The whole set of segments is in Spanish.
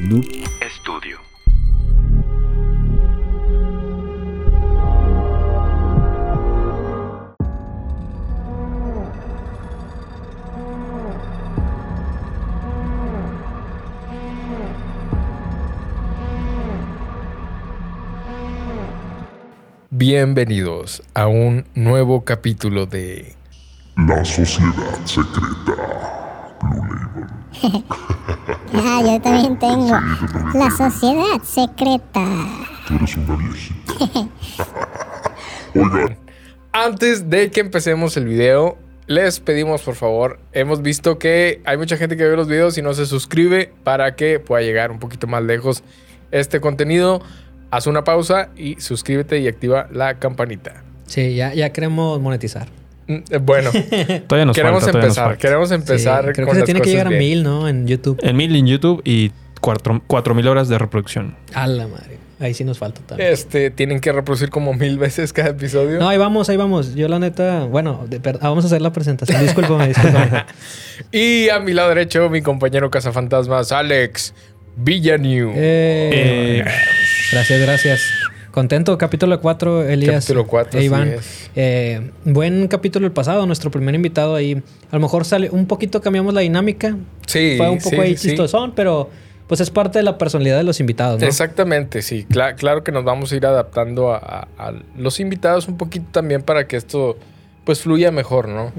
Noob Studio. Bienvenidos a un nuevo capítulo de La Sociedad Secreta. Blue Label. Ah, yo también tengo. La sociedad secreta. Tú eres una viejita. Oigan, Antes de que empecemos el video, les pedimos por favor, hemos visto que hay mucha gente que ve los videos y no se suscribe para que pueda llegar un poquito más lejos este contenido. Haz una pausa y suscríbete y activa la campanita. Sí, ya, ya queremos monetizar. Mm, eh, Bueno, Todavía nos queremos falta, todavía nos empezar, queremos empezar. Sí, creo con que se las tiene que llegar a mil, ¿no? En YouTube. En mil en YouTube y cuatro, cuatro mil horas de reproducción. A la madre. Ahí sí nos falta también. Este, tienen que reproducir como mil veces cada episodio. No, ahí vamos, ahí vamos. Yo la neta, bueno, de- per- ah, vamos a hacer la presentación. Discúlpame, discúlpame. Y a mi lado derecho, mi compañero cazafantasmas, Alex Villanew. Eh, Gracias, gracias. Contento, capítulo 4, Elías. Capítulo cuatro, e Iván. es. Eh, buen capítulo el pasado, nuestro primer invitado ahí. A lo mejor sale un poquito, cambiamos la dinámica. Sí, Fue un poco sí, ahí sí. chistosón, pero pues es parte de la personalidad de los invitados, ¿no? Exactamente, sí. Cla- claro que nos vamos a ir adaptando a, a- a los invitados un poquito también para que esto pues fluya mejor, ¿no?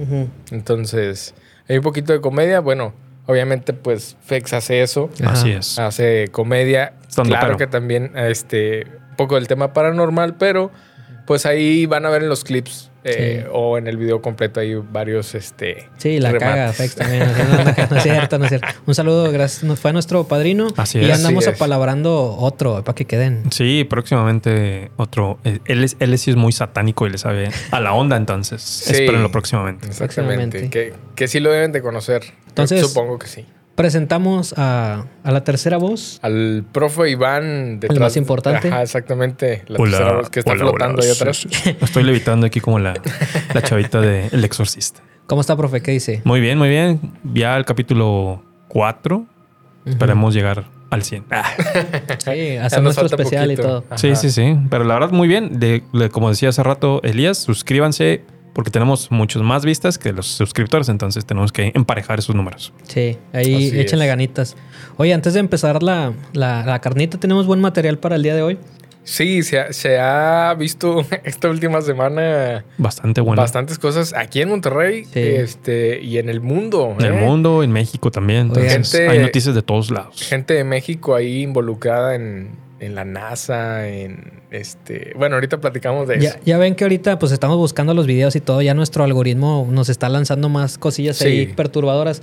Entonces, hay un poquito de comedia. Bueno, obviamente pues Fex hace eso. Ajá. Así es. Hace comedia. Estando claro pero. que también este poco del tema paranormal, pero pues ahí van a ver en los clips eh, Sí. o en el video completo hay varios este Sí, la remates. caga Fex también. No, no, no es cierto, no es cierto. Un saludo, gracias. Nos fue nuestro padrino. Así y es. andamos Así es. apalabrando otro para que queden. Sí, próximamente otro. eh, Él, es, él sí es muy satánico y le sabe a la onda, entonces. Sí. Espérenlo próximamente. Exactamente. Próximamente. Que, que sí lo deben de conocer. Entonces- supongo que sí. Presentamos a, a la tercera voz. Al profe Iván detrás. más importante. Ajá, exactamente. La tercera voz que está hola, flotando hola. ahí atrás. Sí, sí, sí. Estoy levitando aquí como la, la chavita de El Exorcista. ¿Cómo está, profe? ¿Qué dice? Muy bien, muy bien. Ya el capítulo 4. Esperemos llegar al 100. Ah, Sí, hacer nuestro especial y todo. Ajá. Sí, sí, sí. Pero la verdad, muy bien. De, de- como decía hace rato Elías, suscríbanse porque tenemos muchos más vistas que los suscriptores. Entonces tenemos que emparejar esos números. Sí, ahí Así échenle es. ganitas. Oye, antes de empezar la, la, la carnita, tenemos buen material para el día de hoy. Sí, se ha, se ha visto esta última semana Bastante bueno. bastantes cosas aquí en Monterrey Sí. este, y en el mundo. En el ¿eh? mundo, en México también. Oigan. Entonces, Gente- hay noticias de todos lados. Gente de México ahí involucrada en, en la NASA, en este. Bueno, ahorita platicamos de eso. Ya, ya ven que ahorita pues estamos buscando los videos y todo, ya nuestro algoritmo nos está lanzando más cosillas Sí. ahí perturbadoras.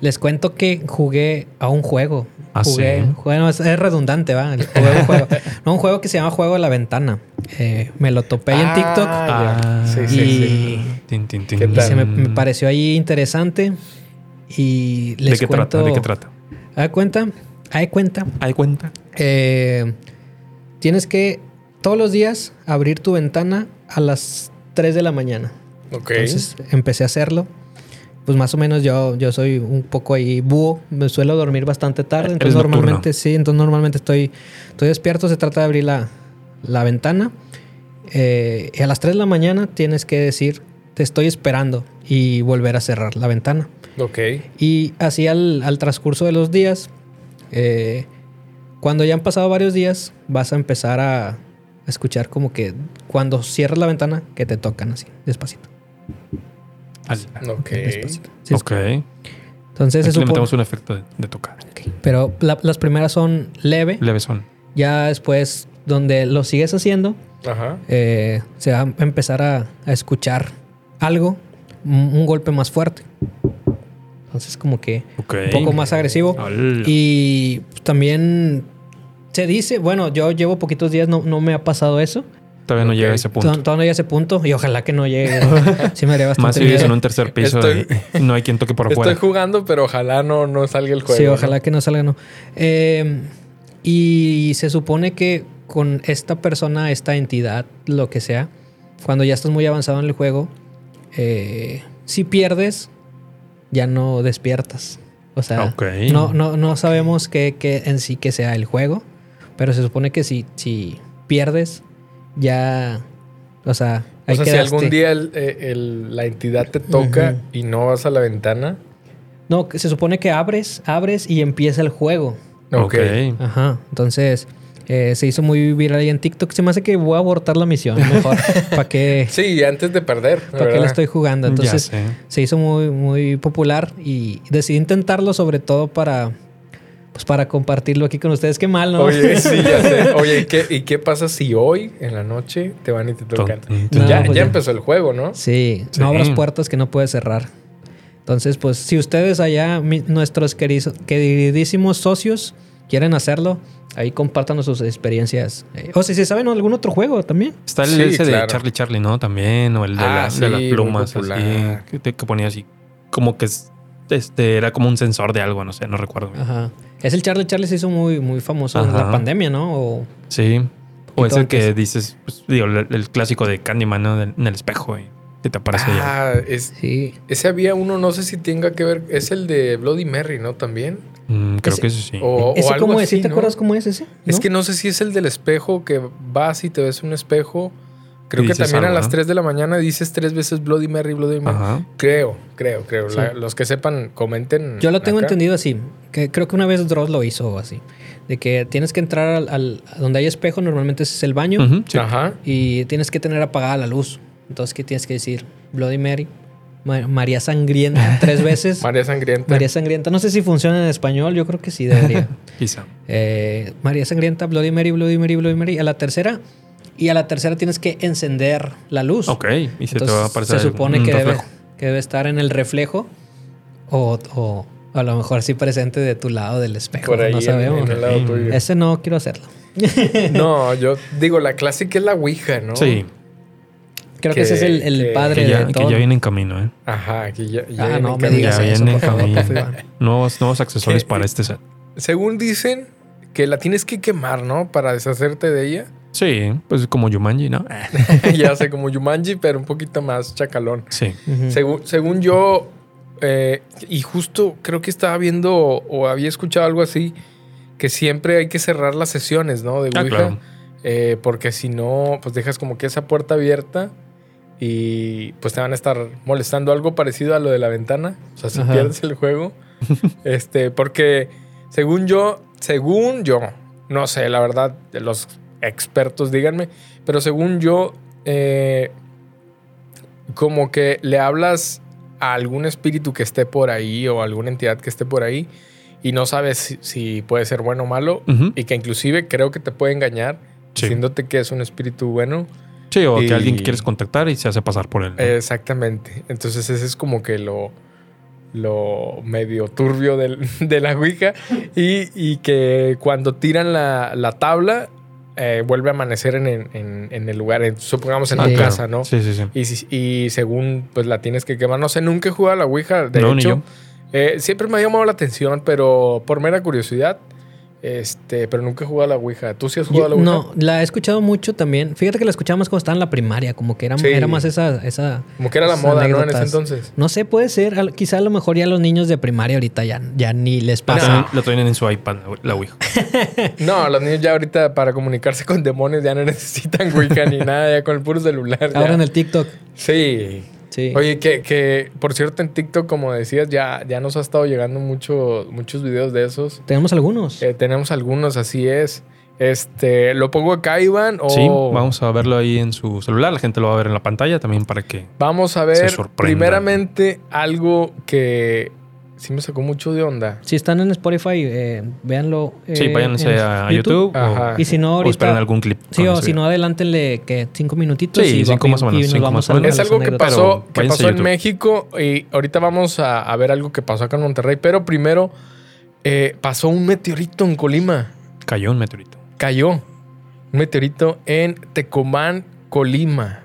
Les cuento que jugué a un juego. ¿Ah, jugué, sí? jugué- no, es, es redundante, va. Jugué un juego. No, un juego que se llama Juego de la Ventana. Eh, me lo topé ahí en Ah, TikTok ya. Sí, y, sí, sí. Tin, tin, tin. ¿Qué y se me, me pareció ahí interesante. Y les ¿De qué cuento. trata? ¿De qué trata? ¿Hay cuenta? ¿Hay cuenta? ¿Hay cuenta? Eh, tienes que todos los días abrir tu ventana a las 3 de la mañana. Ok. Entonces empecé a hacerlo. Pues más o menos yo, yo soy un poco ahí búho. Me suelo dormir bastante tarde. Entonces nocturno. normalmente sí. Entonces normalmente estoy, estoy despierto. Se trata de abrir la, la ventana. Eh, y a las 3 de la mañana tienes que decir te estoy esperando y volver a cerrar la ventana. ok. Y así al, al transcurso de los días, eh, cuando ya han pasado varios días, vas a empezar a, escuchar como que cuando cierras la ventana, que te tocan así, despacito. Al- Ok. despacito. Sí, ok. Entonces Aquí le supone- metemos un efecto de, de tocar. ok. Pero la- las primeras son leve. Levesón. Ya después, donde lo sigues haciendo, Ajá. eh, se va a empezar a, a escuchar algo, un, un golpe más fuerte. Entonces como que un poco más agresivo. Y también se dice, bueno, yo llevo poquitos días, no, no me ha pasado eso. Todavía no llega a ese punto. Todavía todavía no llega a ese punto y ojalá que no llegue. sí me haría Más bastante si vives en un tercer piso Estoy- y no hay quien toque por afuera. Estoy jugando, pero ojalá no, no salga el juego. Sí, ¿no? ojalá que no salga, no. Eh, y se supone que con esta persona, esta entidad, lo que sea, cuando ya estás muy avanzado en el juego, eh, si pierdes, ya no despiertas. O sea, Ok. no, no, no sabemos qué, qué en sí que sea el juego, pero se supone que si, si pierdes, ya, o sea, O sea, si algún día el- eh, el- la entidad te toca y no vas a la ventana. No, que se supone que abres, abres y empieza el juego. Ok. Ajá, entonces eh, se hizo muy viral ahí en TikTok. Se me hace que voy a abortar la misión mejor. ¿Para qué, Sí, antes de perder. pa' qué la estoy jugando? Entonces se hizo muy, muy popular y decidí intentarlo sobre todo para, pues para compartirlo aquí con ustedes. Qué mal, ¿no? Oye, sí, ya sé. Oye, ¿y qué, y qué pasa si hoy en la noche te van y te tocan? Ton- No, ya, pues ya ya. empezó el juego, ¿no? Sí, Sí. no abras puertas que no puedes cerrar. Entonces, pues si ustedes allá, mi- nuestros queridos- queridísimos socios, quieren hacerlo, ahí compártanos sus experiencias. Eh, o si se saben algún otro juego también. Está el Sí, ese claro. de Charlie Charlie, ¿no? También. O el de, Ah, la- de las plumas, así. Que, que ponía así. Como que es- este era como un sensor de algo, no sé, no recuerdo. bien. Ajá. Es el Charlie Charlie se hizo muy, muy famoso en la pandemia, ¿no? O- Sí. O es el que dices, pues, digo, el, el clásico de Candyman, ¿no? En el espejo, y que te aparece ya. Ah, es, sí. ese había uno, no sé si tenga que ver, es el de Bloody Mary, ¿no? También. Mm, creo ese- que eso sí. O, o ¿Ese algo cómo es? así, ¿Sí te ¿no? acuerdas cómo es ese? Es que no sé si es el del espejo que vas y te ves un espejo. Creo que también a las ¿no? 3 de la mañana dices tres veces Bloody Mary, Bloody Mary. Ajá. Creo, creo, creo. Sí. La- los que sepan, comenten. Yo lo tengo acá. entendido así. Que creo que una vez Dross lo hizo así. De que tienes que entrar al, al- donde hay espejo, normalmente ese es el baño. Sí. Ajá. Y tienes que tener apagada la luz. Entonces, ¿qué tienes que decir? Bloody Mary. Ma- María Sangrienta tres veces. María Sangrienta. María Sangrienta. No sé si funciona en español. Yo creo que sí debería. Quizá. Eh, María Sangrienta, Bloody Mary, Bloody Mary, Bloody Mary. A la tercera. Y a la tercera tienes que encender la luz. Ok. Y se te Entonces, va a aparecer se supone que debe, que debe estar en el reflejo. O, o a lo mejor sí presente de tu lado del espejo. Por ahí no sabemos. en el lado Sí. tuyo. Ese no quiero hacerlo. No, yo digo, la clásica es la Ouija, ¿no? Sí. Creo Que- que, ese es el, el que- padre Que ya, de que todo. ya viene en camino, ¿eh? Ajá, que ya, ya Ah, viene no en me digas Ya eso, viene en camino. Nuevos, nuevos accesorios para este set. Según dicen que la tienes que quemar, ¿no? Para deshacerte de ella. Sí, pues como Yumanji, ¿no? ya sé, como Yumanji, pero un poquito más chacalón. Sí. Según, según yo, eh, y justo creo que estaba viendo o había escuchado algo así, que siempre hay que cerrar las sesiones, ¿no? De Ah, Ouija. claro. eh, porque si no, pues dejas como que esa puerta abierta y pues te van a estar molestando algo parecido a lo de la ventana. O sea, si Ajá. pierdes el juego. este, porque según yo, según yo, no sé, la verdad, los expertos díganme, pero según yo, eh, como que le hablas a algún espíritu que esté por ahí o alguna entidad que esté por ahí y no sabes si, si puede ser bueno o malo y que inclusive creo que te puede engañar Sí. diciéndote que es un espíritu bueno. Sí, o Y- que alguien quieres contactar y se hace pasar por él. ¿no? Exactamente. Entonces ese es como que lo, lo medio turbio del- de la Ouija y, y que cuando tiran la, la tabla eh, vuelve a amanecer en, en- en el lugar, en- supongamos en Ah, tu claro. casa, ¿no? Sí, sí, sí. Y, y según pues la tienes que quemar. No sé, nunca he jugado a la Ouija. De No, hecho, eh, siempre me ha llamado la atención, pero por mera curiosidad. Este, pero nunca he jugado a la Ouija. ¿Tú sí has jugado Yo- a la Ouija? no, la he escuchado mucho también. Fíjate que la escuchaba más cuando estaba en la primaria, como que era, Sí. era más esa, esa. Como que era la moda, ¿no? En ese entonces. No sé, puede ser. al- Quizá a lo mejor ya los niños de primaria ahorita ya, ya ni les pasa. tienen- Lo tienen en su iPad, la Ouija. No, los niños ya ahorita para comunicarse con demonios ya no necesitan Ouija ni nada, ya con el puro celular. Ahora ya. en el TikTok. Sí. Sí. Oye, que, que por cierto en TikTok, como decías, ya, ya nos ha estado llegando mucho, muchos videos de esos. Tenemos algunos. Eh, tenemos algunos, así es. Este, ¿lo pongo acá, Iván? O Sí, vamos a verlo ahí en su celular. La gente lo va a ver en la pantalla también para que. Vamos a ver, primeramente, algo que sí me sacó mucho de onda. Si están en Spotify, eh, véanlo. eh, Sí, váyanse en a, a YouTube. Ajá. o, Y si no, o ahorita. esperen algún clip. Sí, o si no, adelántenle que cinco minutitos. Sí, y, cinco más o menos, cinco más o. Es algo que pasó, que pasó en YouTube. México y ahorita vamos a, a ver algo que pasó acá en Monterrey. Pero primero, eh, pasó un meteorito en Colima. Cayó un meteorito. Cayó un meteorito en Tecomán, Colima.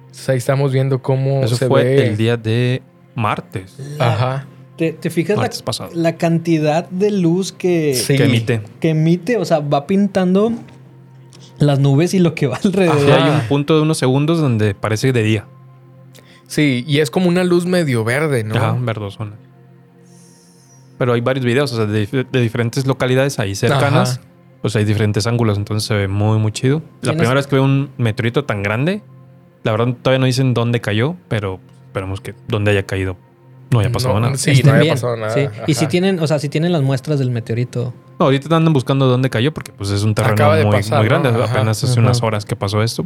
Entonces, ahí estamos viendo cómo Eso se fue ve. el día de martes. Ajá. ¿Te, te fijas la, Martes pasado. la cantidad de luz que, Sí. Que emite. que emite? O sea, va pintando las nubes y lo que va alrededor. Ajá. hay un punto de unos segundos donde parece de día. Sí, y es como una luz medio verde, ¿no? Ajá, verdosona. pero hay varios videos, o sea, de, dif- de diferentes localidades ahí cercanas. Ajá. Pues hay diferentes ángulos, entonces se ve muy, muy chido. La ¿Tienes- primera vez que veo un meteorito tan grande, la verdad todavía no dicen dónde cayó, pero esperemos que donde haya caído no haya pasado No, nada. sí. No bien. pasado nada. Sí. Y si tienen, o sea, si tienen las muestras del meteorito. No, ahorita andan buscando dónde cayó porque pues es un terreno muy, pasar, muy ¿no? grande. Apenas hace Ajá. unas horas que pasó esto.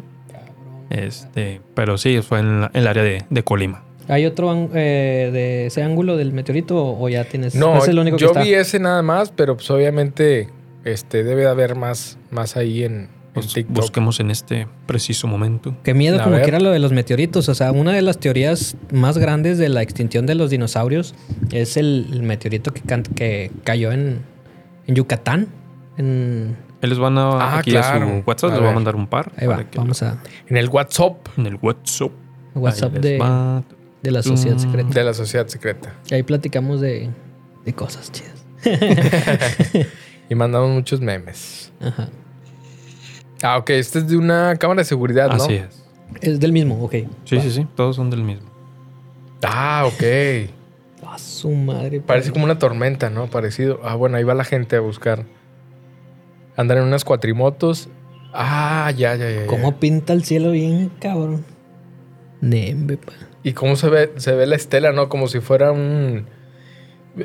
Este, pero sí, fue en, la- en el área de, de Colima. ¿Hay otro eh, de ese ángulo del meteorito o ya tienes? No, es el único que yo está. vi ese nada más, pero pues obviamente este, debe de haber más, más ahí en Pues, TikTok. busquemos en este preciso momento. Qué miedo A como ver. que era lo de los meteoritos. O sea, una de las teorías más grandes de la extinción de los dinosaurios es el, el meteorito que, can- que cayó en, en Yucatán. En, les van a Ah, aquí a claro. su WhatsApp, A les voy a mandar un par. ahí va, vamos a En el WhatsApp En el WhatsApp. WhatsApp de, va. de la sociedad secreta. de la sociedad secreta. Y ahí platicamos de, de cosas chidas. Y mandamos muchos memes. Ajá. Ah, ok. Este es de una cámara de seguridad, ¿no? Así es. Es del mismo, ok. Sí, sí, sí. Todos son del mismo. Ah, ok. A su madre. Parece como una tormenta, ¿no? Parecido. Ah, bueno, ahí va la gente a buscar. Andar en unas cuatrimotos. Ah, ya, ya, ya. ya. ¿Cómo pinta el cielo bien, cabrón? Nembe, pa. Y cómo se ve, se ve la estela, ¿no? Como si fuera un.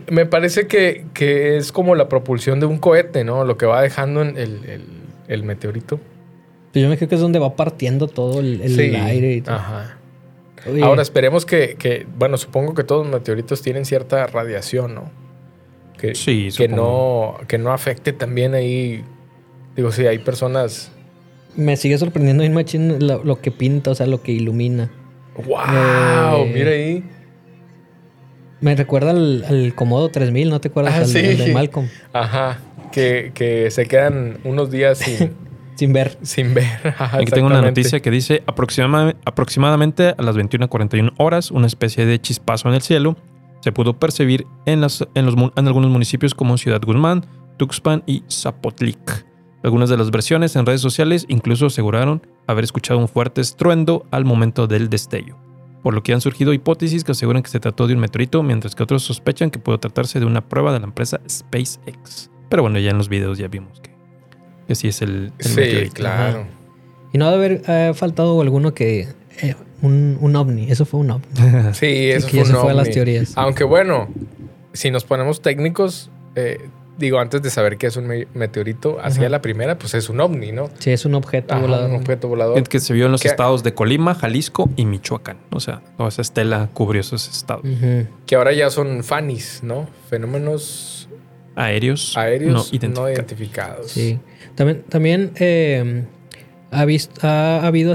Me parece que, que es como la propulsión de un cohete, ¿no? Lo que va dejando en el, el- el meteorito. Pues yo me creo que es donde va partiendo todo el, el Sí. aire y todo. Ajá. Oye, Ahora esperemos que, que- bueno, supongo que todos los meteoritos tienen cierta radiación, ¿no? Que, Sí, que supongo. no, que no afecte también ahí. Digo, sí, hay personas. me sigue sorprendiendo machín lo, lo que pinta, o sea, lo que ilumina. ¡Wow! Eh, Mira ahí. Me recuerda al, al Komodo 3000, ¿no te acuerdas? Ah, Al- sí. al de Malcolm. Ajá. Que, que se quedan unos días sin, Sin ver. sin ver. Ajá, Aquí tengo una noticia que dice aproxima- aproximadamente a las 21.41 horas, una especie de chispazo en el cielo se pudo percibir en, las, en, los, en algunos municipios como Ciudad Guzmán, Tuxpan y Zapotlic. Algunas de las versiones en redes sociales incluso aseguraron haber escuchado un fuerte estruendo al momento del destello, por lo que han surgido hipótesis que aseguran que se trató de un meteorito, mientras que otros sospechan que pudo tratarse de una prueba de la empresa SpaceX. Pero bueno, ya en los videos ya vimos que, que sí es el, el Sí, meteorito. claro. Y no ha de haber eh, faltado alguno que... eh, un, un ovni. Eso fue un ovni. Sí, eso que fue, las teorías. Aunque bueno, si nos ponemos técnicos, eh, digo, antes de saber qué es un me- meteorito, hacia Ajá. la primera, pues es un ovni, ¿no? Sí, es un objeto Ajá, volador. un objeto volador. que se vio en los ¿Qué? estados de Colima, Jalisco y Michoacán. O sea, toda esa estela cubrió esos estados. Que ahora ya son FANIs, ¿no? Fenómenos Aéreos, aéreos no no identificados. Sí. También, también eh, ha, habido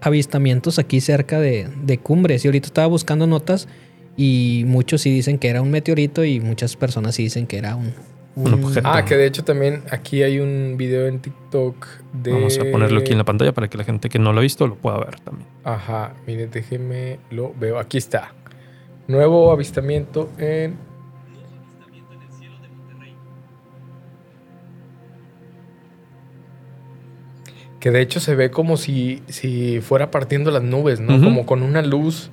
avistamientos aquí cerca de, de cumbres. Y ahorita estaba buscando notas y muchos sí dicen que era un meteorito y muchas personas sí dicen que era un... Un objeto. Ah, que de hecho también aquí hay un video en TikTok de... Vamos a ponerlo aquí en la pantalla para que la gente que no lo ha visto lo pueda ver también. Ajá, mire, déjeme, lo veo. Aquí está. Nuevo avistamiento en... Que de hecho se ve como si, si fuera partiendo las nubes, ¿no? Como con una luz.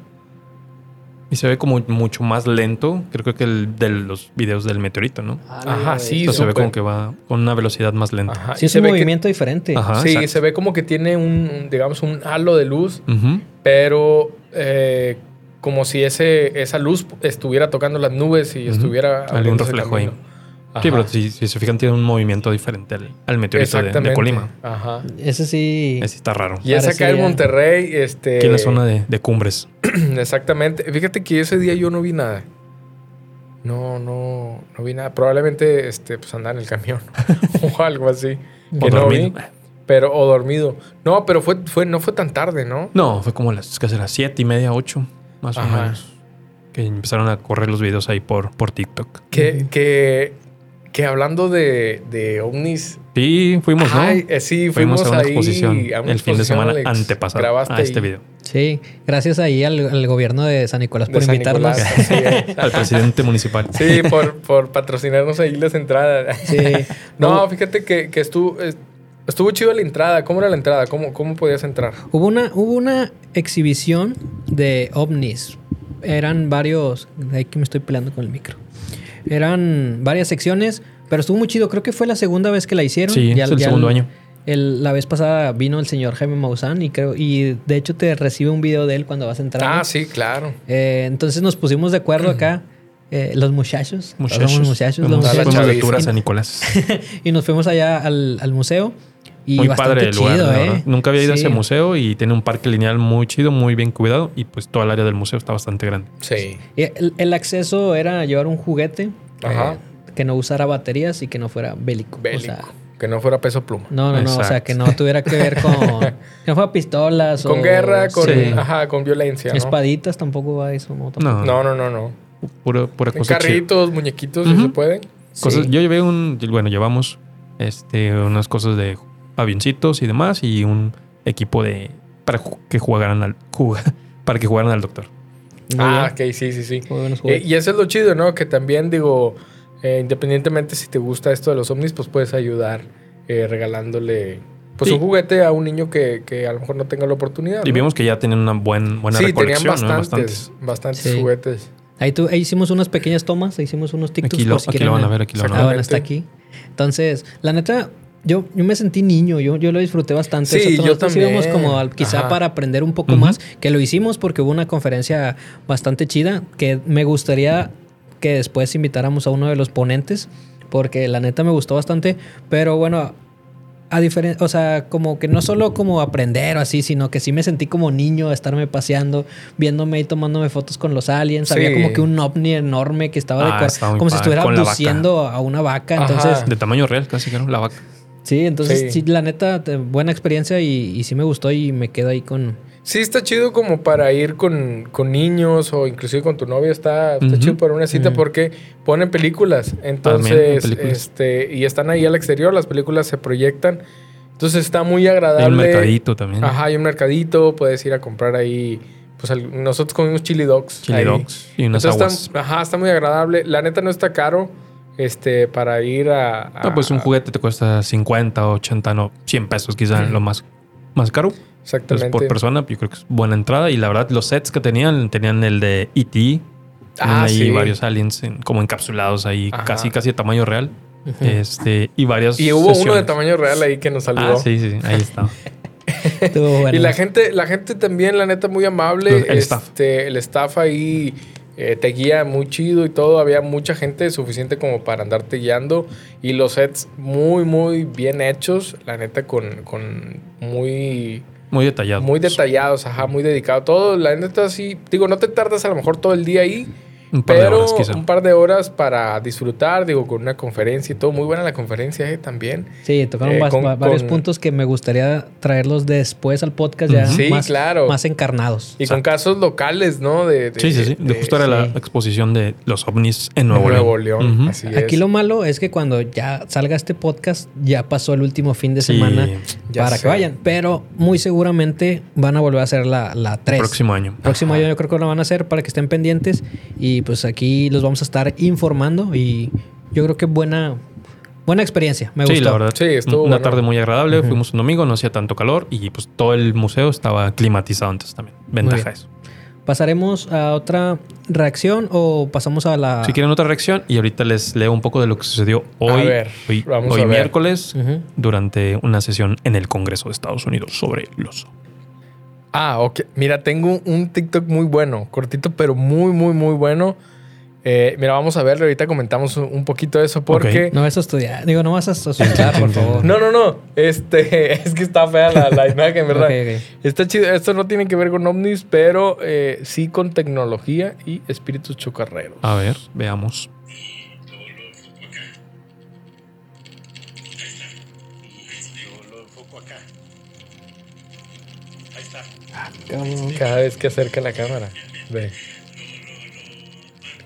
Y se ve como mucho más lento, creo que el de los videos del meteorito, ¿no? Ajá, sí, Esto se ve como que va con una velocidad más lenta. Ajá. Sí, es se un ve que- movimiento diferente. Ajá, sí, exacto. se ve como que tiene un, digamos, un halo de luz, pero eh, como si ese, esa luz estuviera tocando las nubes y estuviera... Algún reflejo ahí. Sí, pero si, si se fijan, tiene un movimiento diferente al, al meteorito de. Colima. Ajá. Ese sí... Ese está raro. Y es acá en Monterrey, este... Aquí en la zona de, de cumbres. Exactamente. Fíjate que ese día yo no vi nada. No, no, no vi nada. Probablemente, este, pues andar en el camión o algo así. Que O no dormido. vi. Pero, o dormido. No, pero fue, fue, no fue tan tarde, ¿no? No, fue como las, casi las siete y media, ocho, más o menos. Que empezaron a correr los videos ahí por, por TikTok. Que, que, que hablando de, de ovnis. Sí, fuimos, ¿no? Ay, eh, sí, fuimos, Fuimos a una ahí exposición a una el fin de semana Alex. antepasado Grabaste a este ahí video. Sí, gracias ahí al, al gobierno de San Nicolás de por San invitarnos. Nicolás. Al presidente municipal. Sí, por, por patrocinarnos ahí las entradas. Sí. No, fíjate que, que estuvo, es- estuvo chido la entrada. ¿Cómo era la entrada? ¿Cómo, cómo podías entrar? Hubo una, hubo una exhibición de ovnis. Eran varios. Ahí que me estoy peleando con el micro. Eran varias secciones, pero estuvo muy chido. Creo que fue la segunda vez que la hicieron. Sí, es el segundo año. el- la vez pasada vino el señor Jaime Maussan y creo y de hecho te recibe un video de él cuando vas a entrar. Ah, sí, claro. Eh, entonces nos pusimos de acuerdo acá. eh, los muchachos, Muchachos. somos muchachos, los muchachos. tour a San Nicolás. y nos fuimos allá al, al museo. Y muy padre el lugar, chido, ¿eh? Nunca había ido Sí. a ese museo y tiene un parque lineal muy chido, muy bien cuidado y pues toda el área del museo está bastante grande. Sí. Y El, el acceso era llevar un juguete Ajá. eh, que no usara baterías y que no fuera bélico. O Bélico. sea, que no fuera peso pluma. no, no, no. O sea, que no tuviera que ver con. que no fuera pistolas Con o- guerra, con, sí. ajá, con violencia. ¿no? Espaditas tampoco va eso, ¿no? Tampoco. No, No, no, no, no. pura, pura cosa chida. Carritos, muñequitos, si Ujú. se pueden. Cosas- Sí. Yo llevé un, bueno, llevamos este, unas cosas de avioncitos y demás y un equipo de para que jugaran al para que jugaran al doctor. Muy ah, bien. ok, sí, sí, sí. Muy buenos Eh, juguetes. y eso es lo chido, ¿no? Que también digo, eh, independientemente si te gusta esto de los ovnis, pues puedes ayudar eh, regalándole pues Sí. un juguete a un niño que, que a lo mejor no tenga la oportunidad. Y ¿no? vimos que ya tenían una buen, buena sí, tenían recolección, ¿no? bastantes, bastantes Sí. juguetes. Ahí, tu- ahí hicimos unas pequeñas tomas, ahí hicimos unos TikToks Aquí lo, por si aquí quieren lo van a ver, aquí lo van a Ah, ver. bueno, está aquí. Entonces, la neta, yo, yo me sentí niño, yo, yo lo disfruté bastante. Sí, yo nosotros también. íbamos como al- quizá Ajá. para aprender un poco más, que lo hicimos porque hubo una conferencia bastante chida, que me gustaría que después invitáramos a uno de los ponentes, porque la neta me gustó bastante, pero bueno... A diferencia, o sea, como que no solo como aprender o así, sino que sí me sentí como niño a estarme paseando, viéndome y tomándome fotos con los aliens. Había como que un ovni enorme que estaba de Ah, muy como si estuviera abduciendo a una vaca. Ajá. Entonces, De tamaño real, casi que no, la vaca. Sí, entonces Sí. sí. la neta, buena experiencia y, y sí me gustó y me quedo ahí con. Sí, está chido como para ir con, con niños o inclusive con tu novia. Está, está Ujú. chido para una cita Ujú. porque ponen películas. Entonces, También, películas. este, y están ahí al exterior, las películas se proyectan. Entonces está muy Hay agradable. un mercadito también. Ajá, hay un mercadito, puedes ir a comprar ahí. Pues al- nosotros comimos chili dogs. Chili ahí. dogs y unas Entonces aguas. está- ajá, está muy agradable. La neta no está caro este, para ir a. a- No, pues un juguete te cuesta 50, 80, no, 100 pesos quizá Ujú. lo más, más caro. Exactamente. Entonces, por persona, yo creo que es buena entrada. Y la verdad, los sets que tenían, tenían el de E.T. Ah, ahí sí. varios aliens en- como encapsulados ahí, Ajá. casi casi de tamaño real. Este, y varias Y hubo uno de tamaño real ahí que nos saludó. Ah, sí, sí, ahí está. Bueno. Y la gente, la gente también, la neta, muy amable. El staff. Este, el staff ahí eh, te guía muy chido y todo. Había mucha gente suficiente como para andarte guiando. Y los sets muy, muy bien hechos. La neta, con, con muy, Muy detallado. muy detallados, ajá, muy dedicado. Todo, la neta, sí. Digo, no te tardas a lo mejor todo el día ahí. Un par de pero horas, quizá. un par de horas para disfrutar, digo, con una conferencia y todo. Muy buena la conferencia, eh, también. Sí, tocaron Eh, vas- con- va- varios con- puntos que me gustaría traerlos después al podcast ya Sí, más, claro. más encarnados. Y con casos locales, ¿no? De, de- Sí, sí, sí. De, de- justo era la exposición de los ovnis en en Nuevo, Nuevo León. Así es. Aquí lo malo es que cuando ya salga este podcast, ya pasó el último fin de semana para sé. que vayan. Pero muy seguramente van a volver a hacer la, la 3. Próximo año. Próximo año yo creo que lo van a hacer para que estén pendientes. Y pues aquí los vamos a estar informando. Y yo creo que buena, buena experiencia. Me sí, gustó. la verdad. Sí, estuvo Una bueno. tarde muy agradable. Fuimos un domingo, no hacía tanto calor y pues todo el museo estaba climatizado antes también. Ventaja eso. ¿Pasaremos a otra reacción o pasamos a la. Si quieren otra reacción y ahorita les leo un poco de lo que sucedió hoy, ver, hoy, vamos hoy a ver. miércoles durante una sesión en el Congreso de Estados Unidos sobre los Ah, ok. Mira, tengo un, TikTok muy bueno, cortito, pero muy, muy, muy bueno. Eh, mira, vamos a verlo. Ahorita comentamos un, poquito de eso porque. No vas a estudiar. Digo, no vas a asustar, por favor. No, no, no. Este, es que está fea la, la imagen, ¿verdad? Está chido. Esto no tiene que ver con ovnis, pero eh, sí con tecnología y espíritus chocarreros. A ver, veamos. Cada vez que acerca la cámara. Ve.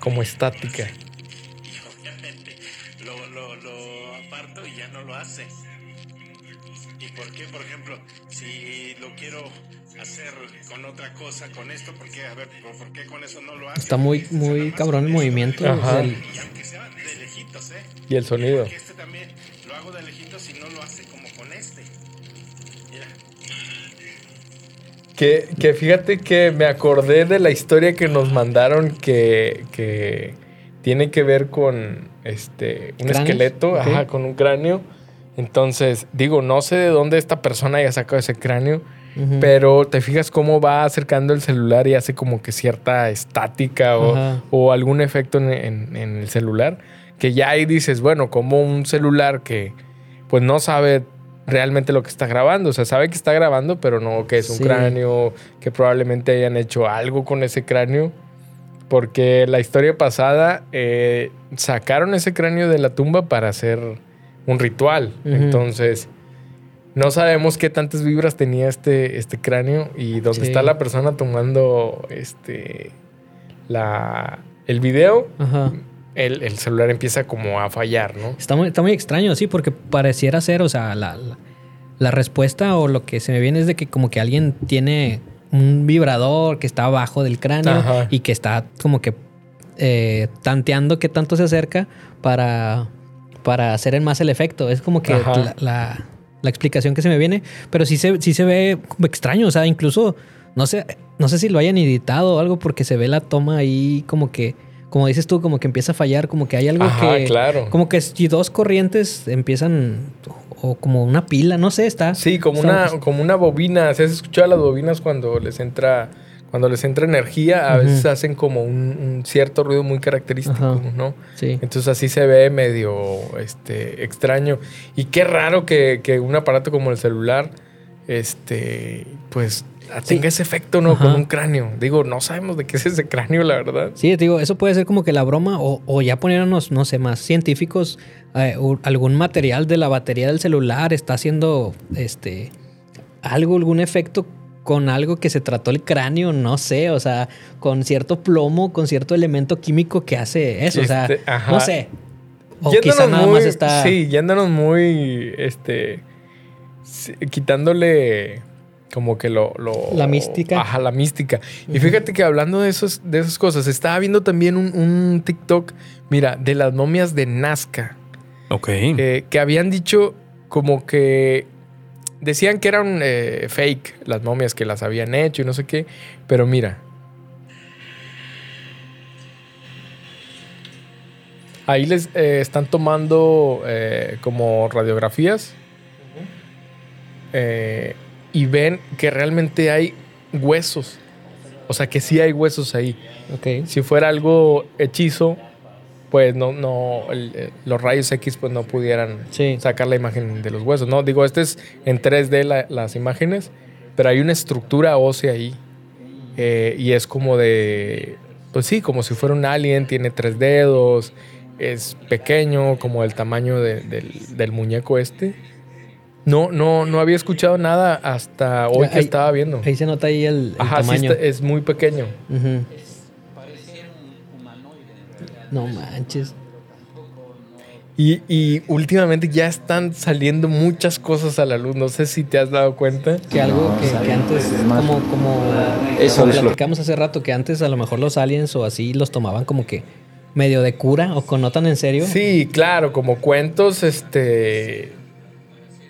Como estática. Y obviamente lo, lo, lo aparto y ya no lo hace. ¿Y por qué? Por ejemplo, si lo quiero hacer con otra cosa, con esto, ¿por qué? A ver, ¿por, qué con eso no lo hace? Está muy, muy cabrón el movimiento. Ajá. del- Y aunque sea de lejitos, ¿eh? Y el sonido. Porque este también lo hago de lejitos y no lo hace como con este. Mira. Que, que fíjate que me acordé de la historia que nos mandaron que, que tiene que ver con este un ¿Cráneos? esqueleto, Ok. ajá, con un cráneo. Entonces, digo, no sé de dónde esta persona haya sacado ese cráneo, pero te fijas cómo va acercando el celular y hace como que cierta estática o, o algún efecto en, en- en el celular, que ya ahí dices, bueno, como un celular que pues no sabe realmente lo que está grabando, o sea, sabe que está grabando, pero no que es un Sí. cráneo, que probablemente hayan hecho algo con ese cráneo, porque la historia pasada eh, sacaron ese cráneo de la tumba para hacer un ritual, entonces... No sabemos qué tantas vibras tenía este, este cráneo y donde Sí. está la persona tomando este la, el video, Ajá. El, el celular empieza como a fallar, ¿no? Está muy, está muy extraño, sí, porque pareciera ser, o sea, la, la, la respuesta o lo que se me viene es de que como que alguien tiene un vibrador que está abajo del cráneo Ajá. y que está como que eh, tanteando qué tanto se acerca para, para hacer en más el efecto. Es como que la- la explicación que se me viene, pero sí se, sí se ve como extraño, o sea, incluso no sé, no sé si lo hayan editado o algo porque se ve la toma ahí como que, como dices tú, como que empieza a fallar, como que hay algo Ajá, que... claro. Como que si dos corrientes empiezan, o como una pila, no sé, está. Sí, como está- una, como una bobina. ¿Se has escuchado las bobinas cuando les entra, cuando les entra energía? A veces hacen como un, un cierto ruido muy característico, Ajá. ¿no? Sí. Entonces así se ve medio este, extraño. Y qué raro que, que un aparato como el celular, este, pues tenga ese efecto, ¿no? Ajá. Con un cráneo. Digo, no sabemos de qué es ese cráneo, la verdad. Sí, te digo, eso puede ser como que la broma, o, o ya poniéndonos, no sé, más científicos, eh, algún material de la batería del celular está haciendo este algo, algún efecto con algo que se trató el cráneo, no sé, o sea, con cierto plomo, con cierto elemento químico que hace eso, o sea, Este, ajá. no sé. O quizá nada muy- más está. Sí, yéndonos muy. Este. quitándole. Como que lo, lo- La mística. Ajá, la mística. Y fíjate que hablando de, esos, de esas cosas, estaba viendo también un, un TikTok, mira, de las momias de Nazca. Ok. eh, que habían dicho como que. Decían que eran eh, fake las momias que las habían hecho y no sé qué. Pero mira. Ahí les eh, están tomando eh, como radiografías. eh, y ven que realmente hay huesos. O sea que sí hay huesos ahí. Ok. Si fuera algo hechizo, pues no, no, el- eh, los rayos X pues no pudieran Sí. sacar la imagen de los huesos. No, digo, este es en 3D la- las imágenes, pero hay una estructura ósea ahí. Eh, y es como de, pues sí, como si fuera un alien, tiene tres dedos, es pequeño, como el tamaño de- del, del muñeco este. No, no, no había escuchado nada hasta hoy que Ahí- estaba viendo. Ahí se nota ahí el, el Ajá, sí, tamaño. está- es muy pequeño. Ujú. No manches. Y, y últimamente ya están saliendo muchas cosas a la luz. No sé si te has dado cuenta. Que algo que, que antes, como, como, Eso como es lo- platicamos hace rato, que antes a lo mejor los aliens o así los tomaban como que medio de cura o con no tan en serio. Sí, claro, como cuentos, este.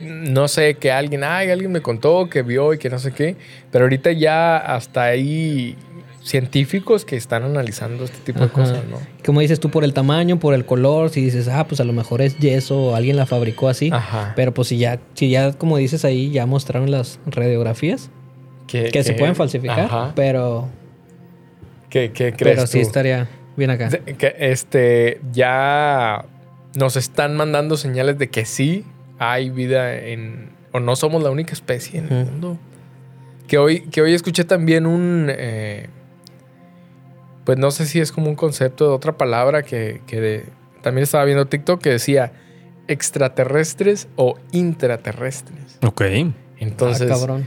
No sé, que alguien, ay, alguien me contó que vio y que no sé qué. Pero ahorita ya hasta hay científicos que están analizando este tipo de cosas, ¿no? Como dices tú, por el tamaño, por el color, si dices, ah, pues a lo mejor es yeso o alguien la fabricó así. Ajá. Pero pues si ya, si ya, como dices ahí, ya mostraron las radiografías, que, se pueden falsificar, Ajá. pero, ¿Qué, qué crees pero sí estaría bien acá. Que este ya nos están mandando señales de que sí hay vida en o no somos la única especie en el mundo que hoy que hoy escuché también un eh, pues no sé si es como un concepto de otra palabra que, que de- también estaba viendo TikTok que decía extraterrestres o intraterrestres Ok. entonces ah, cabrón.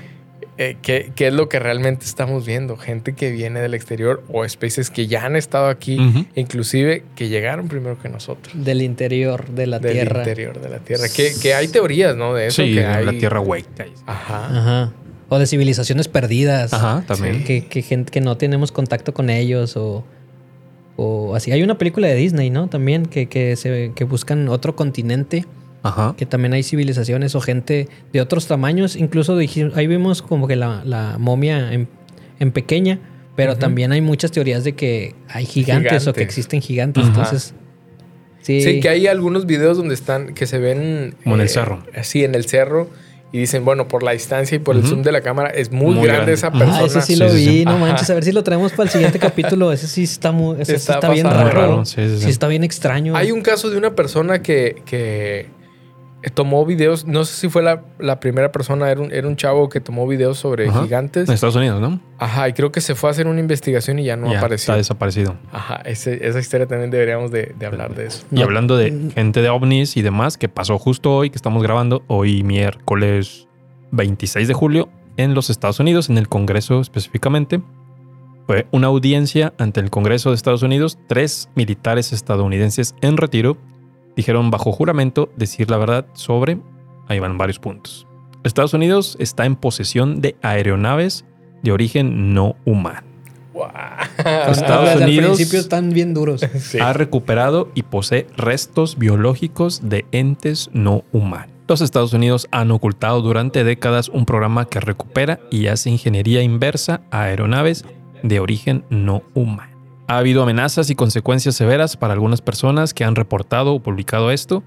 Eh, ¿qué, qué es lo que realmente estamos viendo? Gente que viene del exterior o especies que ya han estado aquí, inclusive que llegaron primero que nosotros. Del interior de la del Tierra. interior de la Tierra. Que, que hay teorías, ¿no? De eso. Sí, que hay... la tierra hueca. Ajá. Ajá. O de civilizaciones perdidas. Ajá, también. Que, que gente que no tenemos contacto con ellos o, o así. Hay una película de Disney, ¿no? También que, que, se, que buscan otro continente, Ajá. que también hay civilizaciones o gente de otros tamaños. Incluso dij- ahí vimos como que la, la momia en, en pequeña, Pero también hay muchas teorías de que hay gigantes, o que existen gigantes. Ajá. Entonces, sí. Sí, que hay algunos videos donde están, que se ven... Como en el cerro. Sí, en el cerro. Y dicen, bueno, por la distancia y por el zoom de la cámara, es muy, Muy grande, grande. esa Ajá, persona. Ah, ese sí, Sí, lo sí, vi, sí. no Ajá. manches. A ver si lo traemos para el siguiente capítulo. Ese sí está muy. Ese sí Está está, bien raro. raro, sí, sí, sí. está bien extraño. Hay un caso de una persona que, que tomó videos, no sé si fue la, la primera persona, era un, era un chavo que tomó videos sobre Ajá. gigantes. En Estados Unidos, ¿no? Ajá, y creo que se fue a hacer una investigación y ya no ya, apareció. está desaparecido. Ajá, ese- esa historia también deberíamos de, de hablar de eso. Y No. hablando de gente de ovnis y demás, que pasó justo hoy que estamos grabando, hoy miércoles 26 de julio, en los Estados Unidos, en el Congreso específicamente. Fue una audiencia ante el Congreso de Estados Unidos. Tres militares estadounidenses en retiro dijeron bajo juramento decir la verdad sobre, ahí van varios puntos. Estados Unidos está en posesión de aeronaves de origen no humano. Guau. Estados Unidos- Al principio están bien duros. Sí. ha recuperado y posee restos biológicos de entes no humanos. Los Estados Unidos han ocultado durante décadas un programa que recupera y hace ingeniería inversa a aeronaves de origen no humano. Ha habido amenazas y consecuencias severas para algunas personas que han reportado o publicado esto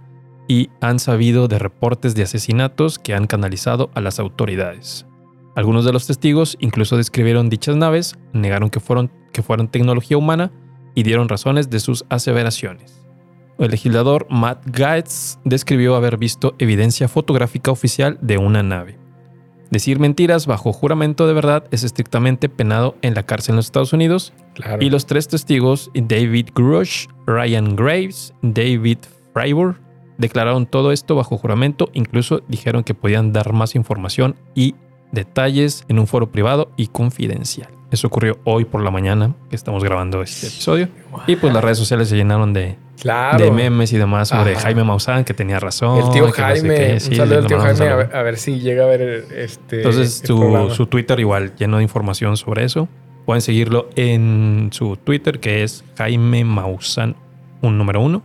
y han sabido de reportes de asesinatos que han canalizado a las autoridades. Algunos de los testigos incluso describieron dichas naves, negaron que fueron, que fueron tecnología humana y dieron razones de sus aseveraciones. El legislador Matt Gaetz describió haber visto evidencia fotográfica oficial de una nave. Decir mentiras bajo juramento de verdad es estrictamente penado en la cárcel en los Estados Unidos Claro. y los tres testigos, David Grush, Ryan Graves, David Freiburg, declararon todo esto bajo juramento, incluso dijeron que podían dar más información y detalles en un foro privado y confidencial. Eso ocurrió hoy por la mañana que estamos grabando este episodio. Y pues las redes sociales se llenaron de, claro. de memes y demás sobre Ajá. Jaime Maussan, que tenía razón. El tío no sé Jaime, qué. un Sí, saludo al tío Jaime, a ver, a ver si llega a ver este. Entonces su, su Twitter igual lleno de información sobre eso. Pueden seguirlo en su Twitter que es Jaime Maussan, un número uno.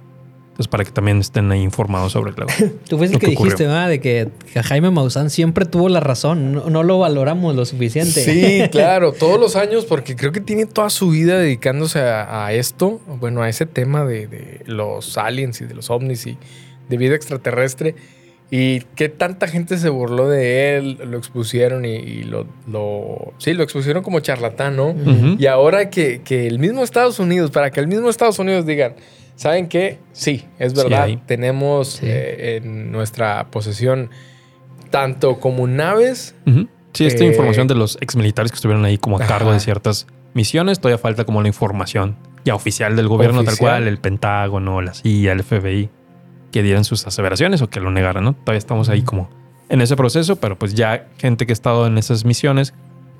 Entonces para que también estén ahí informados sobre el Tú fuiste Lo el que dijiste, ¿verdad? De que Jaime Maussan siempre tuvo la razón. No, no lo valoramos lo suficiente. Sí, claro, todos los años, porque creo que tiene toda su vida dedicándose a, a esto, bueno, a ese tema de, de los aliens y de los ovnis y de vida extraterrestre. Y que tanta gente se burló de él, lo expusieron y, y lo, lo- Sí, lo expusieron como charlatán, ¿no? Y ahora que, que el mismo Estados Unidos, para que el mismo Estados Unidos digan, ¿saben qué? Sí, es verdad. Tenemos Sí. eh, en nuestra posesión tanto como naves Ujú. Sí, esta Eh, información de los exmilitares que estuvieron ahí como a cargo Ajá. de ciertas misiones, todavía falta como la información ya oficial del gobierno tal cual, el Pentágono, la CIA, el FBI, que dieran sus aseveraciones o que lo negaran, ¿no? Todavía estamos ahí como en ese proceso, pero pues ya gente que ha estado en esas misiones,